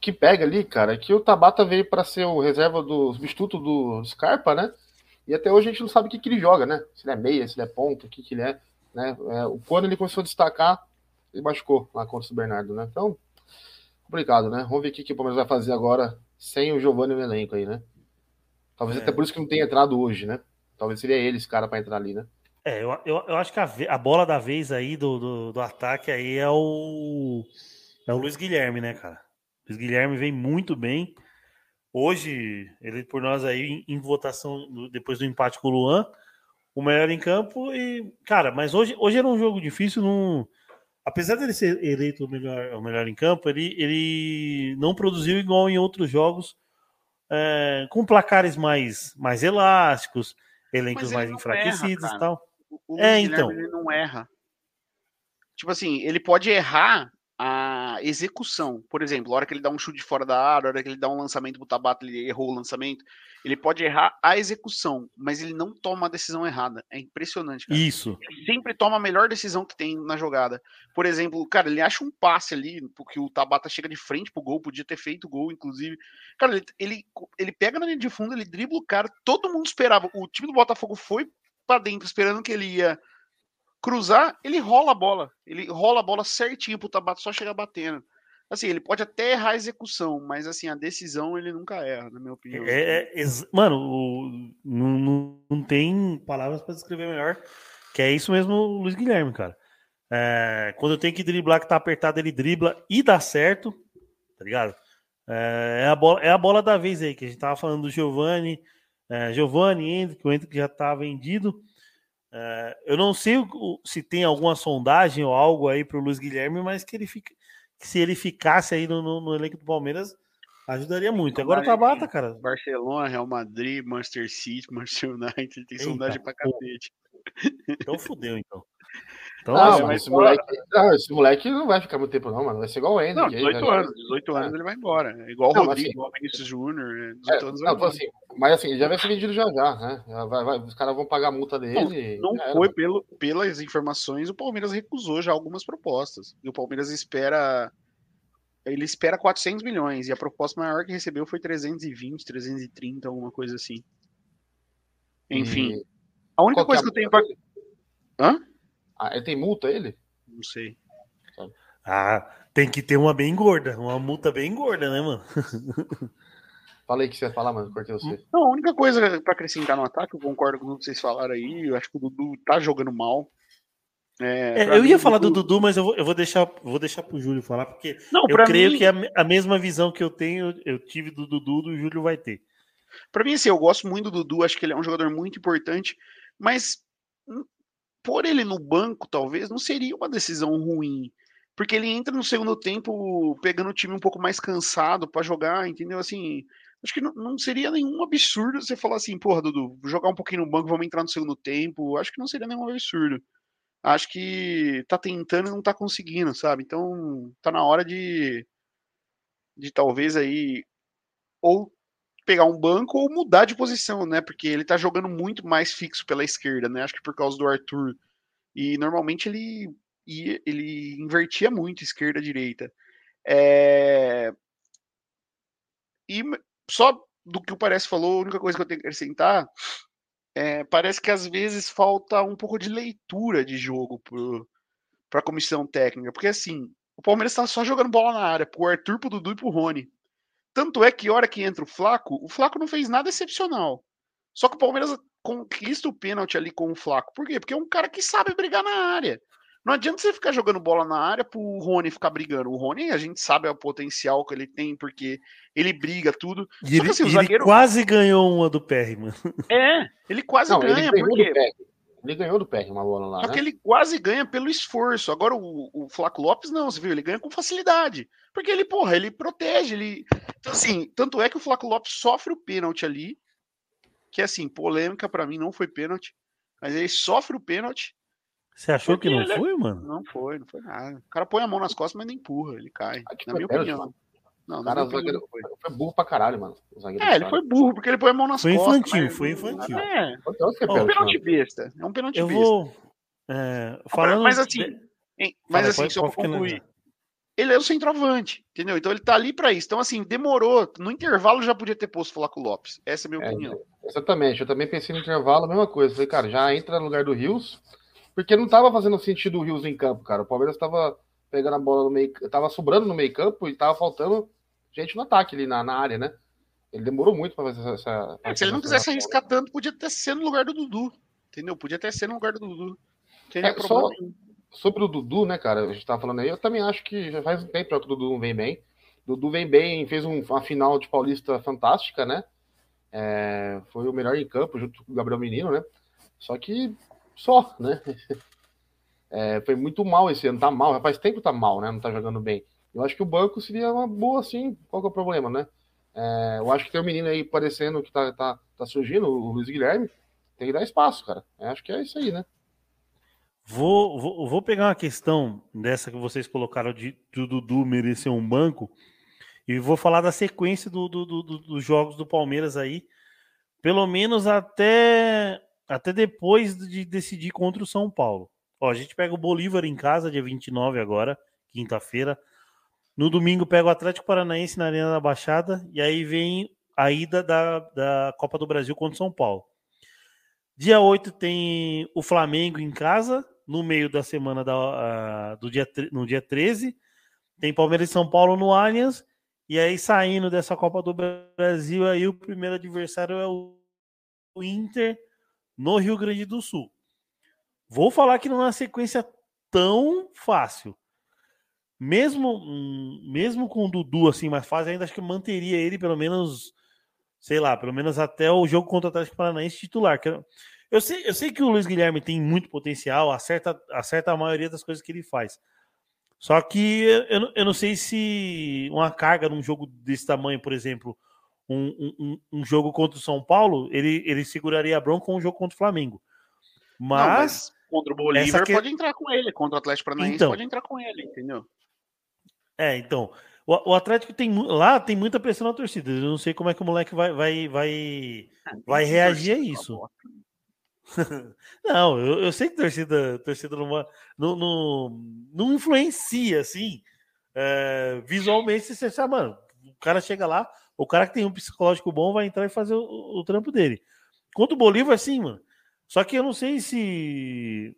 que pega ali, cara, é que o Tabata veio para ser o reserva do substituto do Scarpa, né? E até hoje a gente não sabe o que, que ele joga, né? Se ele é meia, se ele é ponta, o que, que ele é. Né? É, quando ele começou a destacar, ele machucou lá contra o Bernardo, né? Então, complicado, né? Vamos ver o que, que o Palmeiras vai fazer agora sem o Giovanni no elenco aí, né? Talvez é. até por isso que não tenha entrado hoje, né? Talvez seria ele esse cara para entrar ali, né? É, eu, eu, eu acho que a, a, bola da vez aí do, do, do, ataque aí é o, é o Luiz Guilherme, né, cara? O Luiz Guilherme vem muito bem. Hoje, ele por nós aí em, em votação, depois do empate com o Luan, o melhor em campo. E, cara, mas hoje, hoje era um jogo difícil. Não, apesar dele ser eleito o melhor, o melhor em campo, ele, ele não produziu igual em outros jogos, é, com placares mais, mais elásticos, elencos mais enfraquecidos e tal. O é, Luiz então. ele não erra. Tipo assim, ele pode errar a execução. Por exemplo, a hora que ele dá um chute fora da área, a hora que ele dá um lançamento pro Tabata, ele errou o lançamento. Ele pode errar a execução, mas ele não toma a decisão errada. É impressionante, cara. Isso. Ele sempre toma a melhor decisão que tem na jogada. Por exemplo, cara, ele acha um passe ali, porque o Tabata chega de frente pro gol, podia ter feito o gol, inclusive. Cara, ele, ele, ele pega na linha de fundo, ele dribla o cara, todo mundo esperava. O time do Botafogo foi para dentro, esperando que ele ia cruzar, ele rola a bola. Ele rola a bola certinho pro Tabata só chegar batendo. Assim, ele pode até errar a execução, mas assim, a decisão ele nunca erra, na minha opinião. É, é mano, o, não, não, não, tem palavras para descrever melhor. Que é isso mesmo, Luiz Guilherme, cara. É, quando tem que driblar que tá apertado, ele dribla e dá certo, tá ligado? É, é, a bola, é a bola da vez aí, que a gente tava falando do Giovanni, é, Giovanni, Hendrick, o Hendrick já está vendido. É, eu não sei se tem alguma sondagem ou algo aí para o Luiz Guilherme, mas que ele fica, que se ele ficasse aí no, no, no elenco do Palmeiras, ajudaria muito. Agora tá bata, cara. Barcelona, Real Madrid, Manchester City, Manchester United, tem Eita, sondagem para cacete. Então fudeu, então. Então, não, assim, mas esse moleque, não, esse moleque não vai ficar muito tempo, não, mano. Vai ser igual o Ender. Não, 18 né? anos, 18 anos ele vai embora. É igual o Rodrigo, assim, igual o Vinícius Júnior. Né? É, não, assim, mas assim, ele já vai ser vendido já já, né? Vai, vai, os caras vão pagar a multa dele. Não, não foi, pelo, pelas informações, o Palmeiras recusou já algumas propostas. E o Palmeiras espera. Ele espera 400 milhões e a proposta maior que recebeu foi 320, 330, alguma coisa assim. Enfim. E... A única Qual coisa que, é que eu tenho pra. Hã? Ah, ele tem multa ele? Não sei. Ah, tem que ter uma bem gorda, uma multa bem gorda, né, mano? Falei que você ia falar, mas cortei você. Não, a única coisa pra acrescentar no ataque, eu concordo com o que vocês falaram aí. Eu acho que o Dudu tá jogando mal. É, É, eu mim, ia falar do Dudu, mas eu vou, eu vou deixar vou deixar pro Júlio falar, porque Não, eu creio mim, que a, a mesma visão que eu tenho, eu tive do Dudu, do Júlio vai ter. Pra mim, assim, eu gosto muito do Dudu, acho que ele é um jogador muito importante, mas por ele no banco, talvez, não seria uma decisão ruim. Porque ele entra no segundo tempo pegando o time um pouco mais cansado pra jogar, entendeu? Assim, acho que não, não seria nenhum absurdo você falar assim, porra, Dudu, jogar um pouquinho no banco, vamos entrar no segundo tempo. Acho que não seria nenhum absurdo. Acho que tá tentando e não tá conseguindo, sabe? Então, tá na hora de, de talvez aí ou pegar um banco ou mudar de posição, né? Porque ele tá jogando muito mais fixo pela esquerda, né? Acho que por causa do Arthur. E normalmente ele ia, ele invertia muito esquerda direita. É... E só do que o Parece falou, a única coisa que eu tenho que acrescentar é, parece que às vezes falta um pouco de leitura de jogo para a comissão técnica, porque assim, o Palmeiras tá só jogando bola na área, pro Arthur, pro Dudu e pro Rony. Tanto é que a hora que entra o Flaco, o Flaco não fez nada excepcional. Só que o Palmeiras conquista o pênalti ali com o Flaco. Por quê? Porque é um cara que sabe brigar na área. Não adianta você ficar jogando bola na área pro Rony ficar brigando. O Rony, a gente sabe o potencial que ele tem, porque ele briga tudo. E Só ele, que assim, ele zagueiro- quase ganhou uma do PR, mano. É, ele quase Não, ganha, ele ganhou Ele ganhou do PR uma bola lá, Só né? que ele quase ganha pelo esforço. Agora o, o Flaco Lopes não, você viu? Ele ganha com facilidade. Porque ele, porra, ele protege, ele. Então, assim, tanto é que o Flaco Lopes sofre o pênalti ali, que assim, polêmica pra mim, não foi pênalti, mas ele sofre o pênalti. Você achou que não ele é- foi, mano? Não foi, não foi nada. O cara põe a mão nas costas, mas não empurra, ele cai. Ah, que Na minha pênalti, opinião. mano. Não, O cara, minha o opinião zagueiro, não foi. foi burro pra caralho, mano. O zagueiro É, ele cara. foi burro, porque ele põe a mão nas Foi costas. infantil, mas- foi infantil. É, Foi Ó, é um pênalti, besta. É um pênalti Eu besta. vou. é, falando. mas assim, Hein, Mas Fala, assim, pode- só pode pra concluir. Ele é o centroavante, entendeu? Então ele tá ali pra isso. Então, assim, demorou. No intervalo já podia ter posto o Flaco Lopes. Essa é a minha É, opinião. Exatamente, eu também pensei no intervalo, a mesma coisa. Falei, cara, já entra no lugar do Rios, porque não tava fazendo sentido o Rios em campo, cara. O Palmeiras tava pegando a bola no meio, tava sobrando no meio campo e tava faltando gente no ataque ali na, na área, né? Ele demorou muito pra fazer essa. É, se ele não quisesse arriscar tanto, podia até ser no lugar do Dudu. Entendeu? Podia até ser no lugar do Dudu. É, só-. Sobre o Dudu, né, cara? A gente tava falando aí, eu também acho que já faz um tempo que o Dudu não vem bem. O Dudu vem bem, fez um- uma final de Paulista fantástica, né? É, foi o melhor em campo, junto com o Gabriel Menino, né? Só que só, né? É, foi muito mal esse ano, tá mal. Faz tempo tá mal, né? Não tá jogando bem. Eu acho que o banco seria uma boa, sim. Qual que é o problema, né? É, eu acho que tem um menino aí parecendo que tá, tá, tá surgindo, o Luiz Guilherme. Tem que dar espaço, cara. Eu acho que é isso aí, né? Vou, vou, vou pegar uma questão dessa que vocês colocaram de do Dudu merecer um banco e vou falar da sequência do, do- do- do- dos jogos do Palmeiras aí, pelo menos até, até depois de decidir contra o São Paulo. Ó, a gente pega o Bolívar em casa, dia 29 agora, quinta-feira. No domingo pega o Atlético Paranaense na Arena da Baixada e aí vem a ida da, da Copa do Brasil contra o São Paulo. Dia 8 tem o Flamengo em casa, no meio da semana da, ah, do dia, no dia 13. Tem Palmeiras e São Paulo no Allianz. E aí, saindo dessa Copa do Brasil, aí o primeiro adversário é o Inter no Rio Grande do Sul. Vou falar que não é uma sequência tão fácil. Mesmo, mesmo com o Dudu assim mais fácil, ainda acho que manteria ele pelo menos, sei lá, pelo menos até o jogo contra o Atlético Paranaense titular. que eu- eu sei, eu sei que o Luiz Guilherme tem muito potencial, acerta, acerta a maioria das coisas que ele faz. Só que eu, eu não- sei se uma carga num jogo desse tamanho, por exemplo, um, um- um, jogo contra o São Paulo, ele, ele seguraria a bronca com um jogo contra o Flamengo. Não, Mas, mas contra o Bolívar que- pode entrar com ele. Contra o Atlético Paranaense Então. pode entrar com ele, entendeu? É, então, o, o Atlético tem lá tem muita pressão na torcida. Eu não sei como é que o moleque vai vai vai, vai reagir a isso. Não, eu, eu sei que torcida, torcida não, não, não, não influencia, assim, é, visualmente, você acha, mano, o cara chega lá, o cara que tem um psicológico bom vai entrar e fazer o, o trampo dele. Contra o Bolívar, sim, mano. Só que eu não sei se.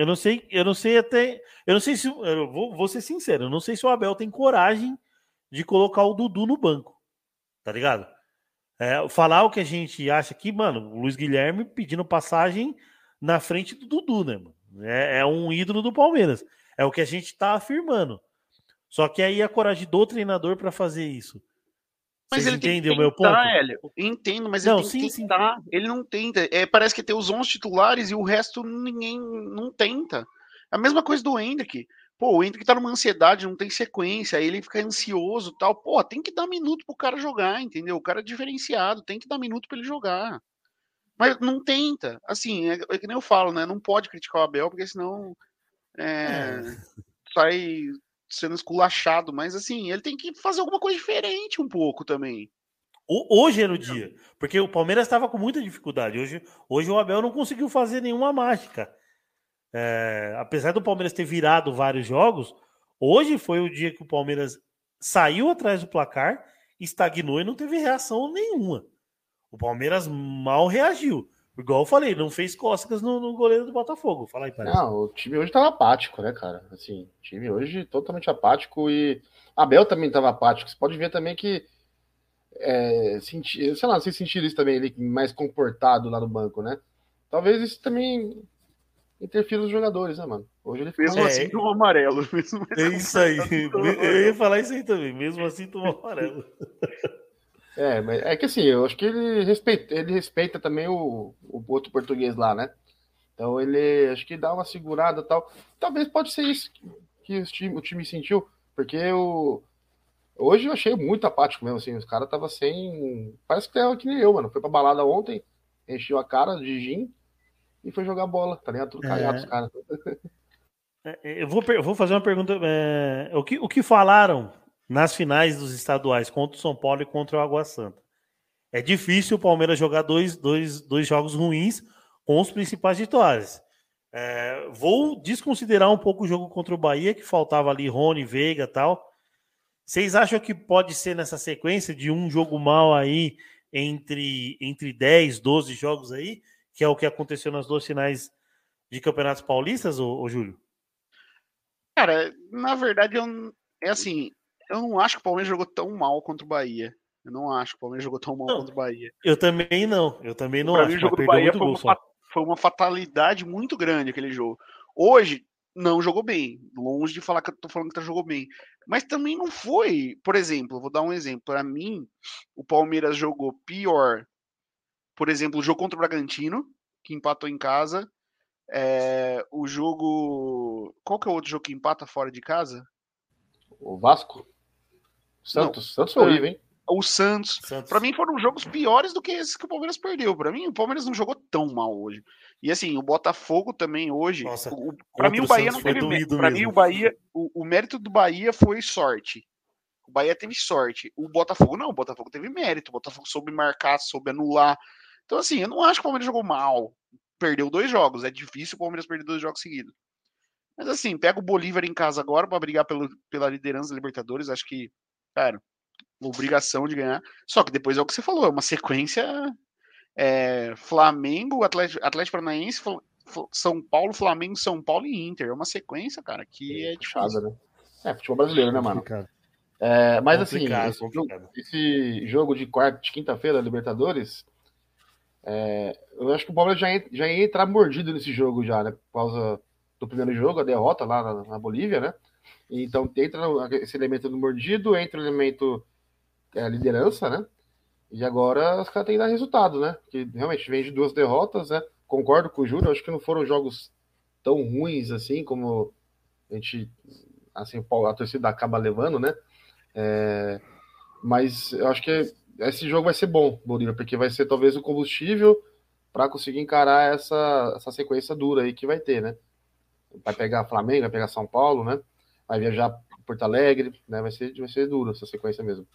Eu não sei, eu não sei até. Eu não sei se. Eu vou, vou ser sincero, eu não sei se o Abel tem coragem de colocar o Dudu no banco. Tá ligado? É, falar o que a gente acha aqui, mano, o Luiz Guilherme pedindo passagem na frente do Dudu, né, mano? É, é um ídolo do Palmeiras. É o que a gente tá afirmando. Só que aí a coragem do treinador para fazer isso. Mas Vocês ele entendem o meu ponto? Hélio. Entendo, mas Não, ele tem sim, que sim. tentar. Ele não tenta. É, parece que tem os 11 titulares e o resto ninguém não tenta. A mesma coisa do Hendrick. Pô, o Hendrick tá numa ansiedade, não tem sequência, aí ele fica ansioso e tal. Pô, tem que dar minuto pro cara jogar, entendeu? O cara é diferenciado, tem que dar minuto pra ele jogar. Mas não tenta. Assim, é, é que nem eu falo, né? Não pode criticar o Abel, porque senão é, sai sendo esculachado. Mas assim, ele tem que fazer alguma coisa diferente um pouco também. Hoje era o dia. Porque o Palmeiras estava com muita dificuldade. Hoje, hoje o Abel não conseguiu fazer nenhuma mágica. É, apesar do Palmeiras ter virado vários jogos, hoje foi o dia que o Palmeiras saiu atrás do placar, estagnou e não teve reação nenhuma. O Palmeiras mal reagiu. Igual eu falei, não fez cócegas no, no goleiro do Botafogo. Fala aí, parece. Não, o time hoje tava apático, né, cara? Assim, o time hoje totalmente apático e Abel também tava apático. Você pode ver também que é, senti, sei lá, vocês sentiram isso também, ele mais comportado lá no banco, né? Talvez isso também interfira nos jogadores, né, mano? Hoje ele Mesmo É. assim, tomou amarelo. Mesmo É isso aí. Eu ia falar isso aí também. Mesmo assim, tomou amarelo. É, mas é que assim, eu acho que ele respeita, ele respeita também o, o outro português lá, né? Então ele acho que dá uma segurada e tal. Talvez pode ser isso que, o, time, o time sentiu, porque o, hoje eu achei muito apático mesmo, assim, os caras tava sem. Parece que tava que nem eu, mano. Foi pra balada ontem, encheu a cara de gin e foi jogar bola, tá ligado? Tudo caiado É. os caras. É, Eu vou, per- vou fazer uma pergunta. é, o, que, o que falaram nas finais dos estaduais contra o São Paulo e contra o Água Santa? É difícil o Palmeiras jogar dois, dois, dois jogos ruins com os principais titulares. É, vou desconsiderar um pouco o jogo contra o Bahia, que faltava ali Rony, Veiga tal. Vocês acham que pode ser nessa sequência de um jogo mal aí entre, entre 10, 12 jogos aí, que é o que aconteceu nas duas finais de campeonatos paulistas, ô, ô Júlio? Cara, na verdade, eu, é assim, eu não acho que o Palmeiras jogou tão mal contra o Bahia. Eu não acho que o Palmeiras jogou tão mal Não. contra o Bahia. Eu também não. Eu também não pra acho. mim, o jogo do perdeu Bahia muito foi gol uma, foi uma fatalidade muito grande aquele jogo. Hoje, não jogou bem. Longe de falar que eu tô falando que tá jogou bem. Mas também não foi. Por exemplo, vou dar um exemplo. Pra mim, o Palmeiras jogou pior. Por exemplo, o jogo contra o Bragantino, que empatou em casa. É, o jogo. Qual que é o outro jogo que empata fora de casa? O Vasco? Santos. Santos foi horrível, hein? O Santos. Santos. Pra mim foram jogos piores do que esses que o Palmeiras perdeu. Pra mim, o Palmeiras não jogou tão mal hoje. E assim, o Botafogo também hoje. Contra mim, o Bahia Santos não teve mérito. mesmo. mim, o Bahia. O, o mérito do Bahia foi sorte. O Bahia teve sorte. O Botafogo não. O Botafogo teve mérito. O Botafogo soube marcar, soube anular. Então, assim, eu não acho que o Palmeiras jogou mal. Perdeu dois jogos. É difícil o Palmeiras perder dois jogos seguidos. Mas assim, pega o Bolívar em casa agora pra brigar pelo, pela liderança da Libertadores. Acho que, cara, obrigação de ganhar. Só que depois é o que você falou, é uma sequência é, Flamengo, Atlético, Atlético Paranaense, São Paulo, Flamengo, São Paulo e Inter. É uma sequência, cara, que é difícil. Puxada, né? É, futebol brasileiro, né, mano? É, mas assim, Complicado, complicado. esse jogo de quarta, de quinta-feira, Libertadores, é, eu acho que o Palmeiras já ia, já ia entrar mordido nesse jogo já, né? Por causa do primeiro jogo, a derrota lá na, na Bolívia, né? Então entra esse elemento do mordido, entra o elemento é, liderança, né? E agora os caras têm que dar resultado, né? Porque realmente vem de duas derrotas, né? Concordo com o Júlio, acho que não foram jogos tão ruins assim como a gente, assim, a torcida acaba levando, né? É, mas eu acho que esse jogo vai ser bom, Bolívar, porque vai ser talvez o combustível para conseguir encarar essa, essa sequência dura aí que vai ter, né? Vai pegar Flamengo, vai pegar São Paulo, né? Vai viajar para Porto Alegre, né? Vai ser, vai ser duro essa sequência mesmo.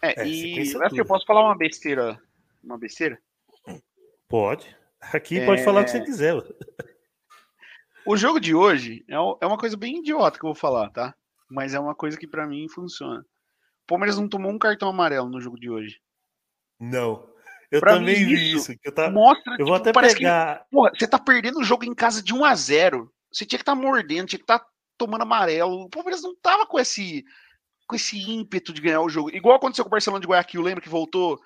É, É, e assim, dura. eu posso falar uma besteira? Uma besteira? Pode. Aqui pode É. falar o que você quiser. O jogo de hoje é é uma coisa bem idiota que eu vou falar, tá? Mas é uma coisa que pra mim funciona. O Palmeiras não tomou um cartão amarelo no jogo de hoje. Não. Eu Pra também mim, vi isso isso. que eu, tá... Mostra eu vou tipo, até parece que pegar. Porra, você tá perdendo o jogo em casa de 1 a 0 Você tinha que estar mordendo, tinha que estar tomando amarelo. O Palmeiras não tava com esse. com esse ímpeto de ganhar o jogo. Igual aconteceu com o Barcelona de Guayaquil, lembra que voltou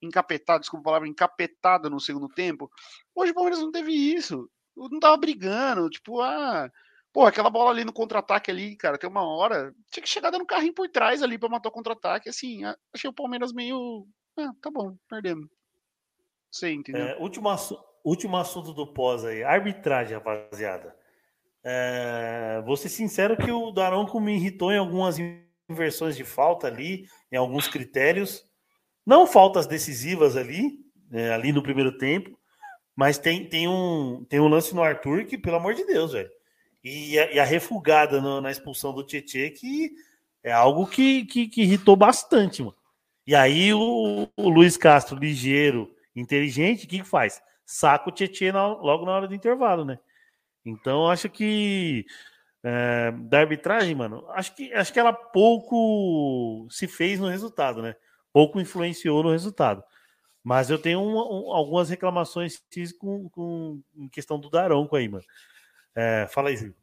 encapetado, desculpa a palavra, encapetado no segundo tempo. Hoje o Palmeiras não teve isso. Não tava brigando, tipo, ah, porra, aquela bola ali no contra-ataque ali, cara, tem uma hora, tinha que chegar dando carrinho por trás ali para matar o contra-ataque, assim, achei o Palmeiras meio, ah, tá bom, perdemos. Sei, entendeu? É, último, assu último assunto do pós aí, arbitragem, rapaziada. É, vou ser sincero que o Daronco me irritou em algumas inversões de falta ali, em alguns critérios. Não faltas decisivas ali, é, ali no primeiro tempo, mas tem, tem, um, tem um lance no Arthur que, pelo amor de Deus, velho. E a, e a refugada no, na expulsão do Tietê, que é algo que, que, que, irritou bastante, mano. E aí o, o Luiz Castro, ligeiro, inteligente, o que, que faz? Saca o Tietê na, logo na hora do intervalo, né? Então, acho que é, da arbitragem, mano, acho que, acho que ela pouco se fez no resultado, né? pouco influenciou no resultado. Mas eu tenho um, um, algumas reclamações com, com em questão do Daronco aí, mano. É, fala aí, Júlio.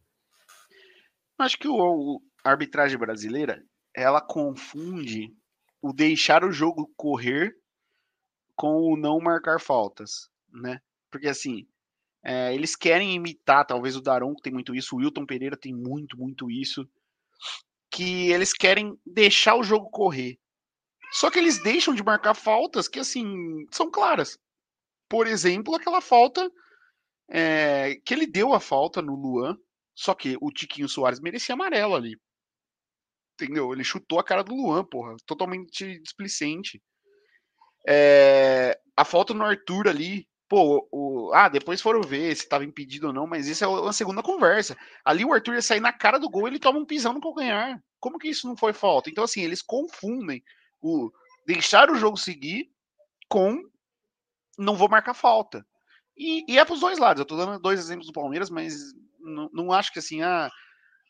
Acho que o, a arbitragem brasileira ela confunde o deixar o jogo correr com o não marcar faltas, né? Porque assim, é, eles querem imitar, talvez o Daronco tem muito isso, o Wilton Pereira tem muito, muito isso, que eles querem deixar o jogo correr. Só que eles deixam de marcar faltas que, assim, são claras. Por exemplo, aquela falta é, que ele deu a falta no Luan, só que o Tiquinho Soares merecia amarelo ali. Entendeu? Ele chutou a cara do Luan, porra. Totalmente displicente. É, a falta no Arthur ali. Pô, o, ah, depois foram ver se estava impedido ou não, mas isso é uma segunda conversa. Ali o Arthur ia sair na cara do gol ele toma um pisão no calcanhar. Como que isso não foi falta? Então, assim, eles confundem o deixar o jogo seguir com não vou marcar falta. E, e é para os dois lados. Eu estou dando dois exemplos do Palmeiras, mas não, não acho que assim, ah,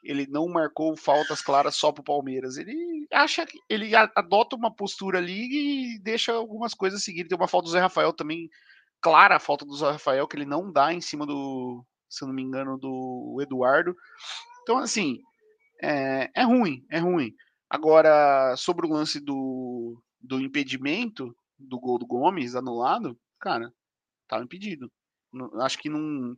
ele não marcou faltas claras só para o Palmeiras. Ele acha que ele adota uma postura ali e deixa algumas coisas seguir. Tem uma falta do Zé Rafael também, clara a falta do Zé Rafael, que ele não dá em cima do, se eu não me engano, do Eduardo. Então, assim, é, é ruim, é ruim. Agora, sobre o lance do, do impedimento do gol do Gomes anulado, cara, tava impedido. acho que não.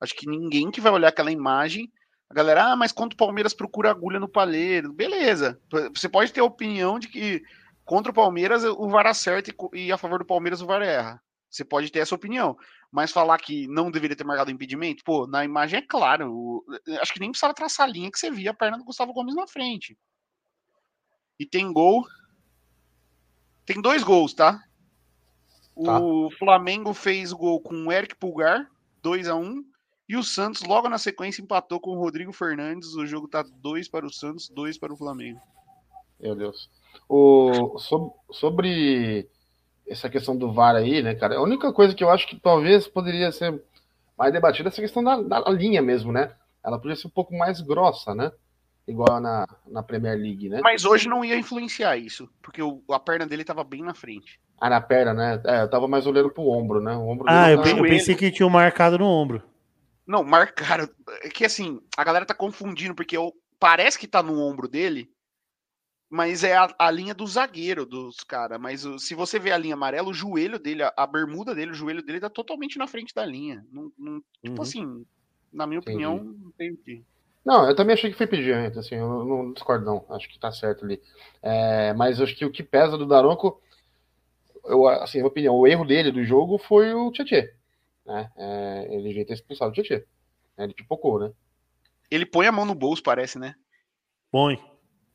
Acho que ninguém que vai olhar aquela imagem. A galera, ah, mas quando o Palmeiras procura agulha no palheiro, beleza. Você pode ter a opinião de que contra o Palmeiras o VAR acerta e a favor do Palmeiras o VAR erra. Você pode ter essa opinião. Mas falar que não deveria ter marcado impedimento, pô, na imagem é claro. acho que nem precisava traçar a linha que você via a perna do Gustavo Gomes na frente. E tem gol. Tem dois gols, tá? O tá. Flamengo fez o gol com o Eric Pulgar, 2 a 1 E o Santos, logo na sequência, empatou com o Rodrigo Fernandes. O jogo tá 2 para o Santos, 2 para o Flamengo. Meu Deus. O, sobre essa questão do VAR aí, né, cara? A única coisa que eu acho que talvez poderia ser mais debatida é essa questão da, da linha mesmo, né? Ela podia ser um pouco mais grossa, né? igual na, na Premier League, né? Mas hoje não ia influenciar isso, porque o, a perna dele tava bem na frente. Ah, na perna, né? É, eu tava mais olhando pro ombro, né? O ombro ah, eu, eu pensei que tinha marcado no ombro. Não, marcaram. É que assim, a galera tá confundindo, porque eu, parece que tá no ombro dele, mas é a, a linha do zagueiro dos caras. Mas o, se você vê a linha amarela, o joelho dele, a, a, bermuda dele, o joelho dele tá totalmente na frente da linha. Não, não, tipo uhum. Tipo assim, na minha Entendi. opinião, não tem o que. Não, eu também achei que foi pediante, assim, eu não discordo não, acho que tá certo ali. É, mas acho que o que pesa do Daronco, eu, assim, minha opinião, o erro dele do jogo foi o Tietê, né? É, ele devia ter expulsado o Tietê, né? ele pipocou, né? Ele põe a mão no bolso, parece, né? Põe.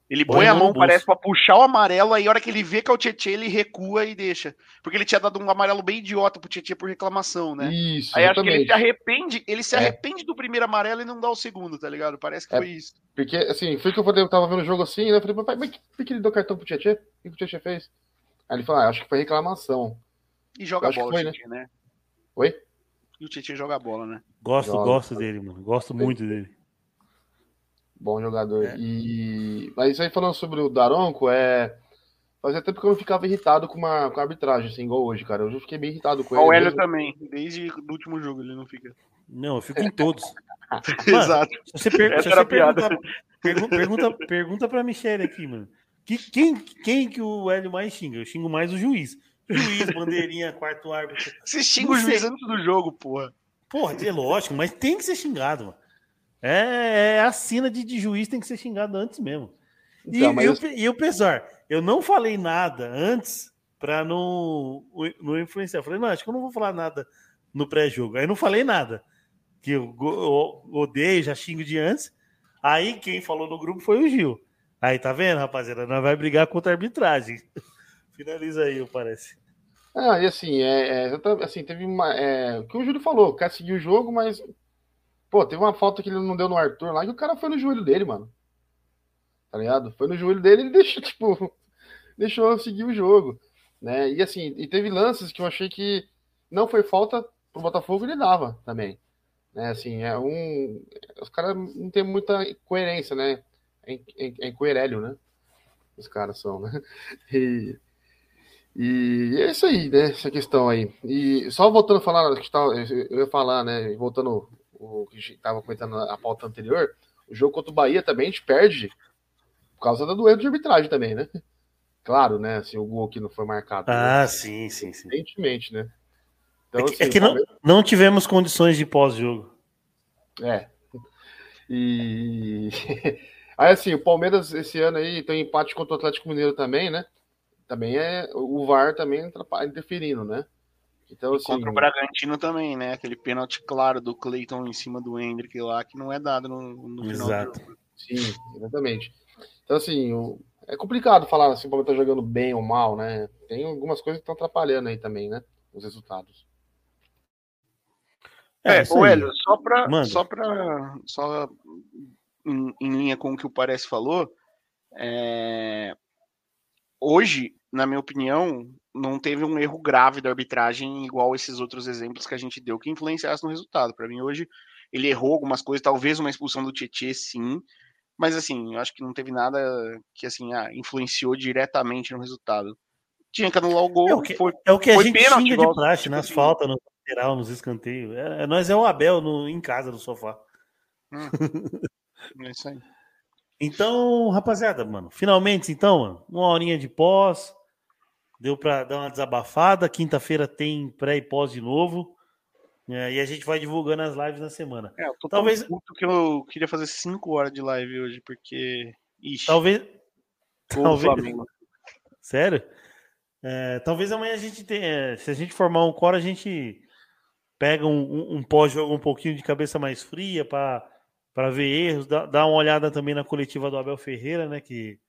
Ele põe, põe a mão, parece, pra puxar o amarelo, aí a hora que ele vê que é o Tietchan, ele recua e deixa. Porque ele tinha dado um amarelo bem idiota pro Tietchan por reclamação, né? Isso, aí acho que ele se arrepende, ele se é. arrepende do primeiro amarelo e não dá o segundo, tá ligado? Parece que é, foi isso. Porque, assim, foi que eu tava vendo o jogo assim, né? Eu falei, pai, mas por que ele deu cartão pro Tietchan? O que, o Tietchan fez? Aí ele falou, ah, acho que foi reclamação. E joga bola foi, o Tietchan, né? né? Oi? E o Tietchan joga bola, né? Gosto, joga. gosto dele, mano. Gosto muito dele. Bom jogador. É. E... Mas isso aí falando sobre o Daronco, é. Fazia tempo que eu não ficava irritado com, uma, com a arbitragem, assim, igual hoje, cara. Eu já fiquei bem irritado com ele. O Hélio mesmo. também, desde o último jogo ele não fica. Não, eu fico em todos. Mano, Exato. Se você, per... se você perguntar, Pergu- pergunta, pergunta pra Michelle aqui, mano. Que, quem, quem que o Hélio mais xinga? Eu xingo mais o juiz. Juiz, bandeirinha, quarto árbitro. Você xinga Não o juiz sei. antes do jogo, porra. Porra, é lógico, mas tem que ser xingado, mano. É, é a sina de, de juiz tem que ser xingado antes mesmo. E, Então, mas e, o, e o pesar, eu não falei nada antes pra não, não influenciar. Eu falei, não, acho que eu não vou falar nada no pré-jogo. Aí não falei nada. Que eu, eu odeio, já xingo de antes. Aí quem falou no grupo foi o Gil. Aí tá vendo, rapaziada? Nós vai brigar contra a arbitragem. Finaliza aí, parece. Ah, e assim, é, é, eu assim, teve uma. É, o que o Júlio falou, quer seguir o jogo, mas. Pô, teve uma falta que ele não deu no Arthur lá, que o cara foi no joelho dele, mano. Tá ligado? Foi no joelho dele ele deixou, tipo, deixou seguir o jogo. Né? E assim, e teve lances que eu achei que não foi falta pro Botafogo, ele dava também. Né? Assim, é um. Os caras não tem muita coerência, né? É, é, é incoerélio, né? Os caras são, né? E, e é isso aí, né? Essa questão aí. E só voltando a falar, tava, eu ia falar, né? Voltando o que a gente tava comentando a pauta anterior, o jogo contra o Bahia também a gente perde por causa do erro de arbitragem também, né? Claro, né? Assim, o gol que não foi marcado. Ah, né? sim, sim, sim. Evidentemente, né? É Então, que, assim, é que não, não tivemos condições de pós-jogo. É. E aí assim, o Palmeiras esse ano aí tem empate contra o Atlético Mineiro também, né? Também é o VAR também interferindo, né? Então assim, Contra o Bragantino também, né? Aquele pênalti claro do Cleiton em cima do Hendrick lá, que não é dado no, no final Exato. do jogo. sim, exatamente. Então assim, o- é complicado falar assim, o Palmeiras tá jogando bem ou mal, né? Tem algumas coisas que estão atrapalhando aí também, né? Os resultados. É, ô aí. Hélio, só pra. Manda. Só pra. Só em, em linha com o que o Parece falou, é, hoje, na minha opinião, não teve um erro grave da arbitragem igual esses outros exemplos que a gente deu que influenciasse no resultado. Para mim, hoje, ele errou algumas coisas, talvez uma expulsão do Tietê, sim. Mas assim, eu acho que não teve nada que assim, ah, influenciou diretamente no resultado. Tinha que anular o gol, É o que, foi é o que a gente pênalti, xinga de praxe, nas assim. faltas, no lateral, nos escanteios. É, é- nós é o Abel no, em casa, no sofá. é isso aí. Então, rapaziada, mano, finalmente, então, mano, uma horinha de pós. Deu pra dar uma desabafada. Quinta-feira tem pré e pós de novo. É, e a gente vai divulgando as lives na semana. É, eu tô Talvez- puto que eu queria fazer 5 horas de live hoje, porque. Ixi, Talvez. talvez- Flamengo. Sério? É, talvez amanhã a gente tenha. Se a gente formar um core, a gente pega um, um- um pós-jogo um pouquinho de cabeça mais fria para ver erros, dá, dá uma olhada também na coletiva do Abel Ferreira, né? Que,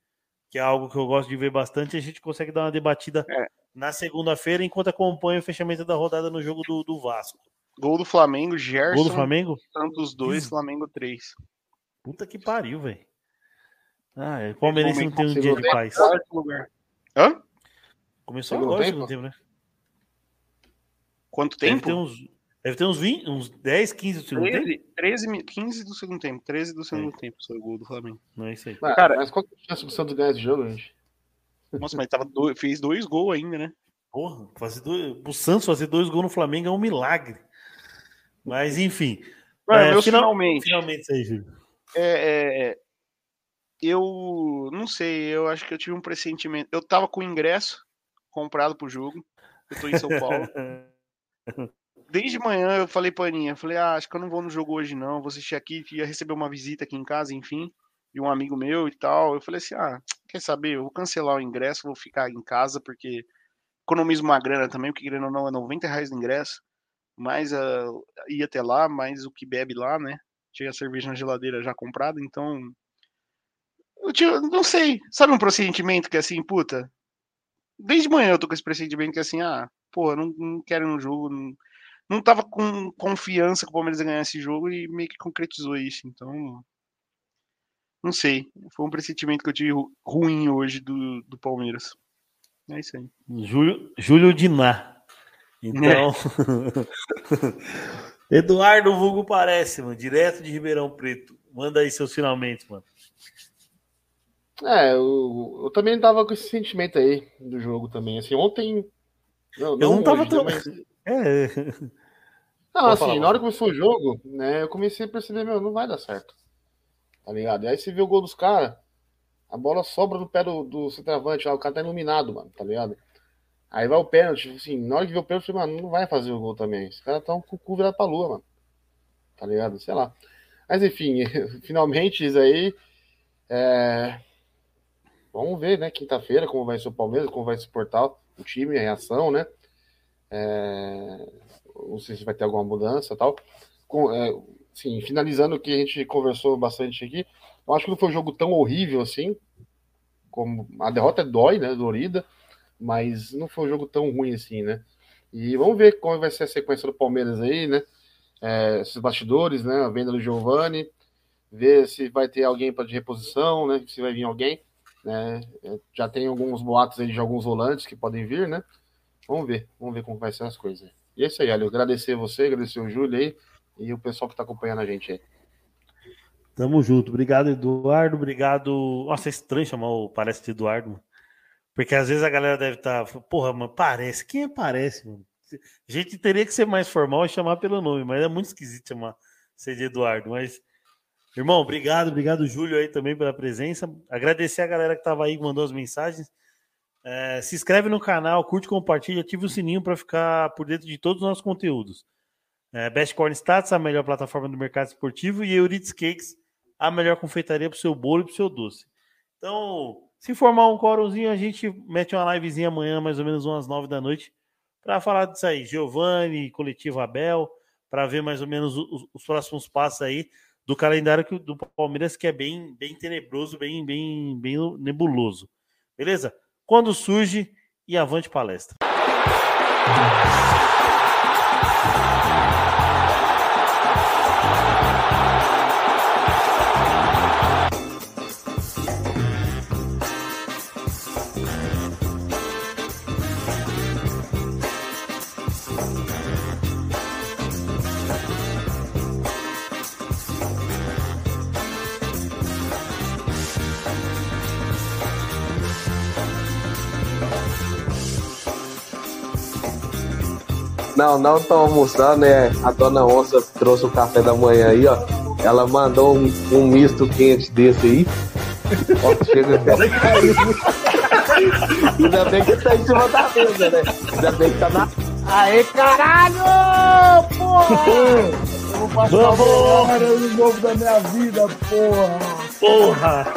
que é algo que eu gosto de ver bastante. A gente consegue dar uma debatida É. na segunda-feira, enquanto acompanha o fechamento da rodada no jogo do, do Vasco. Gol do Flamengo, Gol Gerson, do Flamengo? Santos 2, Isso. Flamengo 3. Puta que pariu, velho. Ah, é, o Palmeirense não tem um Segundo dia de paz. Hã? Começou agora o segundo tempo, né? Quanto Deve tempo? ter uns, deve ter uns 20, uns 10, 15 do segundo tempo. 13, 13, mi- 15 do segundo tempo. 13 do segundo tempo, foi o gol do Flamengo. Não é isso aí. Mas, Cara- mas qual que é a chance do Santos ganhar esse jogo, gente? Nossa, mas tava do- fez dois gols ainda, né? Porra, fazer dois, o Santos fazer dois gols no Flamengo é um milagre. Mas enfim. Mano, É, final- finalmente. Finalmente isso aí, Júlio. É, é, eu não sei, eu acho que eu tive um pressentimento. Eu tava com o ingresso comprado pro jogo. Eu tô em São Paulo. Desde manhã eu falei pra Aninha, falei, ah, acho que eu não vou no jogo hoje não, vou assistir aqui, ia receber uma visita aqui em casa, enfim, de um amigo meu e tal. Eu falei assim, ah, quer saber, eu vou cancelar o ingresso, vou ficar em casa, porque economizo uma grana também, porque querendo ou não, é 90 reais no ingresso, mais a, ir até lá, mais o que bebe lá, né? Tinha a cerveja na geladeira já comprada, então... Eu tinha, não sei, sabe um pressentimento que é assim, puta, desde manhã eu tô com esse pressentimento que é assim, ah, pô, não, não quero ir no jogo, não, não tava com confiança que o Palmeiras ia ganhar esse jogo e meio que concretizou isso. Então, não sei. Foi um pressentimento que eu tive ru- ruim hoje do, do Palmeiras. É isso aí. Júlio, Júlio Diná. Então. Eduardo Vulgo parece, mano. Direto de Ribeirão Preto. Manda aí seus finalmente, mano. É, eu, eu também tava com esse sentimento aí do jogo também. Assim, ontem. Eu não tava hoje, tão- mas- É. Não, assim, falar, na hora que começou o jogo, né, eu comecei a perceber, meu, não vai dar certo. tá ligado? E aí você vê o gol dos caras, a bola sobra no pé do, do centroavante lá, o cara tá iluminado, mano, tá ligado? Aí vai o pênalti, tipo assim, na hora que vê o pênalti, mano, não vai fazer o gol também. Os caras estão com o cu virado pra lua, mano. Tá ligado? Sei lá. Mas enfim, finalmente isso aí. É... Vamos ver, né? Quinta-feira, como vai ser o Palmeiras, como vai se portar o time, a reação, né? É... Não sei se vai ter alguma mudança tal. Com, é, sim, finalizando o que a gente conversou bastante aqui, eu acho que não foi um jogo tão horrível assim. Como a derrota dói, né? Dorida mas não foi um jogo tão ruim assim, né? E vamos ver como vai ser a sequência do Palmeiras aí, né? É, esses bastidores, né? A venda do Giovani, ver se vai ter alguém para de reposição, né? Se vai vir alguém, né? Já tem alguns boatos aí de alguns volantes que podem vir, né? Vamos ver, vamos ver como vai ser as coisas. E é isso aí, Alio. Agradecer você, agradecer o Júlio aí e o pessoal que está acompanhando a gente aí. Tamo junto. Obrigado, Eduardo. Obrigado. Nossa, é estranho chamar o Parece de Eduardo. Porque às vezes a galera deve estar, tá, porra, mano, parece. Quem é parece, mano? A gente teria que ser mais formal e chamar pelo nome, mas é muito esquisito chamar ser de Eduardo. Mas, irmão, obrigado, obrigado, Júlio, aí também pela presença. Agradecer a galera que estava aí, mandou as mensagens. É, se inscreve no canal, curte, compartilha, ativa o sininho para ficar por dentro de todos os nossos conteúdos. É, Best Corn Stats, a melhor plataforma do mercado esportivo, e Euridice Cakes, a melhor confeitaria para o seu bolo e para o seu doce. Então, se formar um quórumzinho, a gente mete uma livezinha amanhã, mais ou menos umas nove da noite, para falar disso aí. Giovanni, Coletivo Abel, para ver mais ou menos os, os, próximos passos aí do calendário do Palmeiras, que é bem, bem tenebroso, bem, bem, bem nebuloso. Beleza? Quando surge e avante palestra. Não, não tô almoçando, é. A dona Onça trouxe o café da manhã aí, ó. Ela mandou um, um misto quente desse aí. Ó, chega Ainda bem que tá em cima da mesa, né? Ainda bem que tá na. Aê, caralho! Porra! Eu vou passar o melhor ano novo da minha vida, porra! Porra!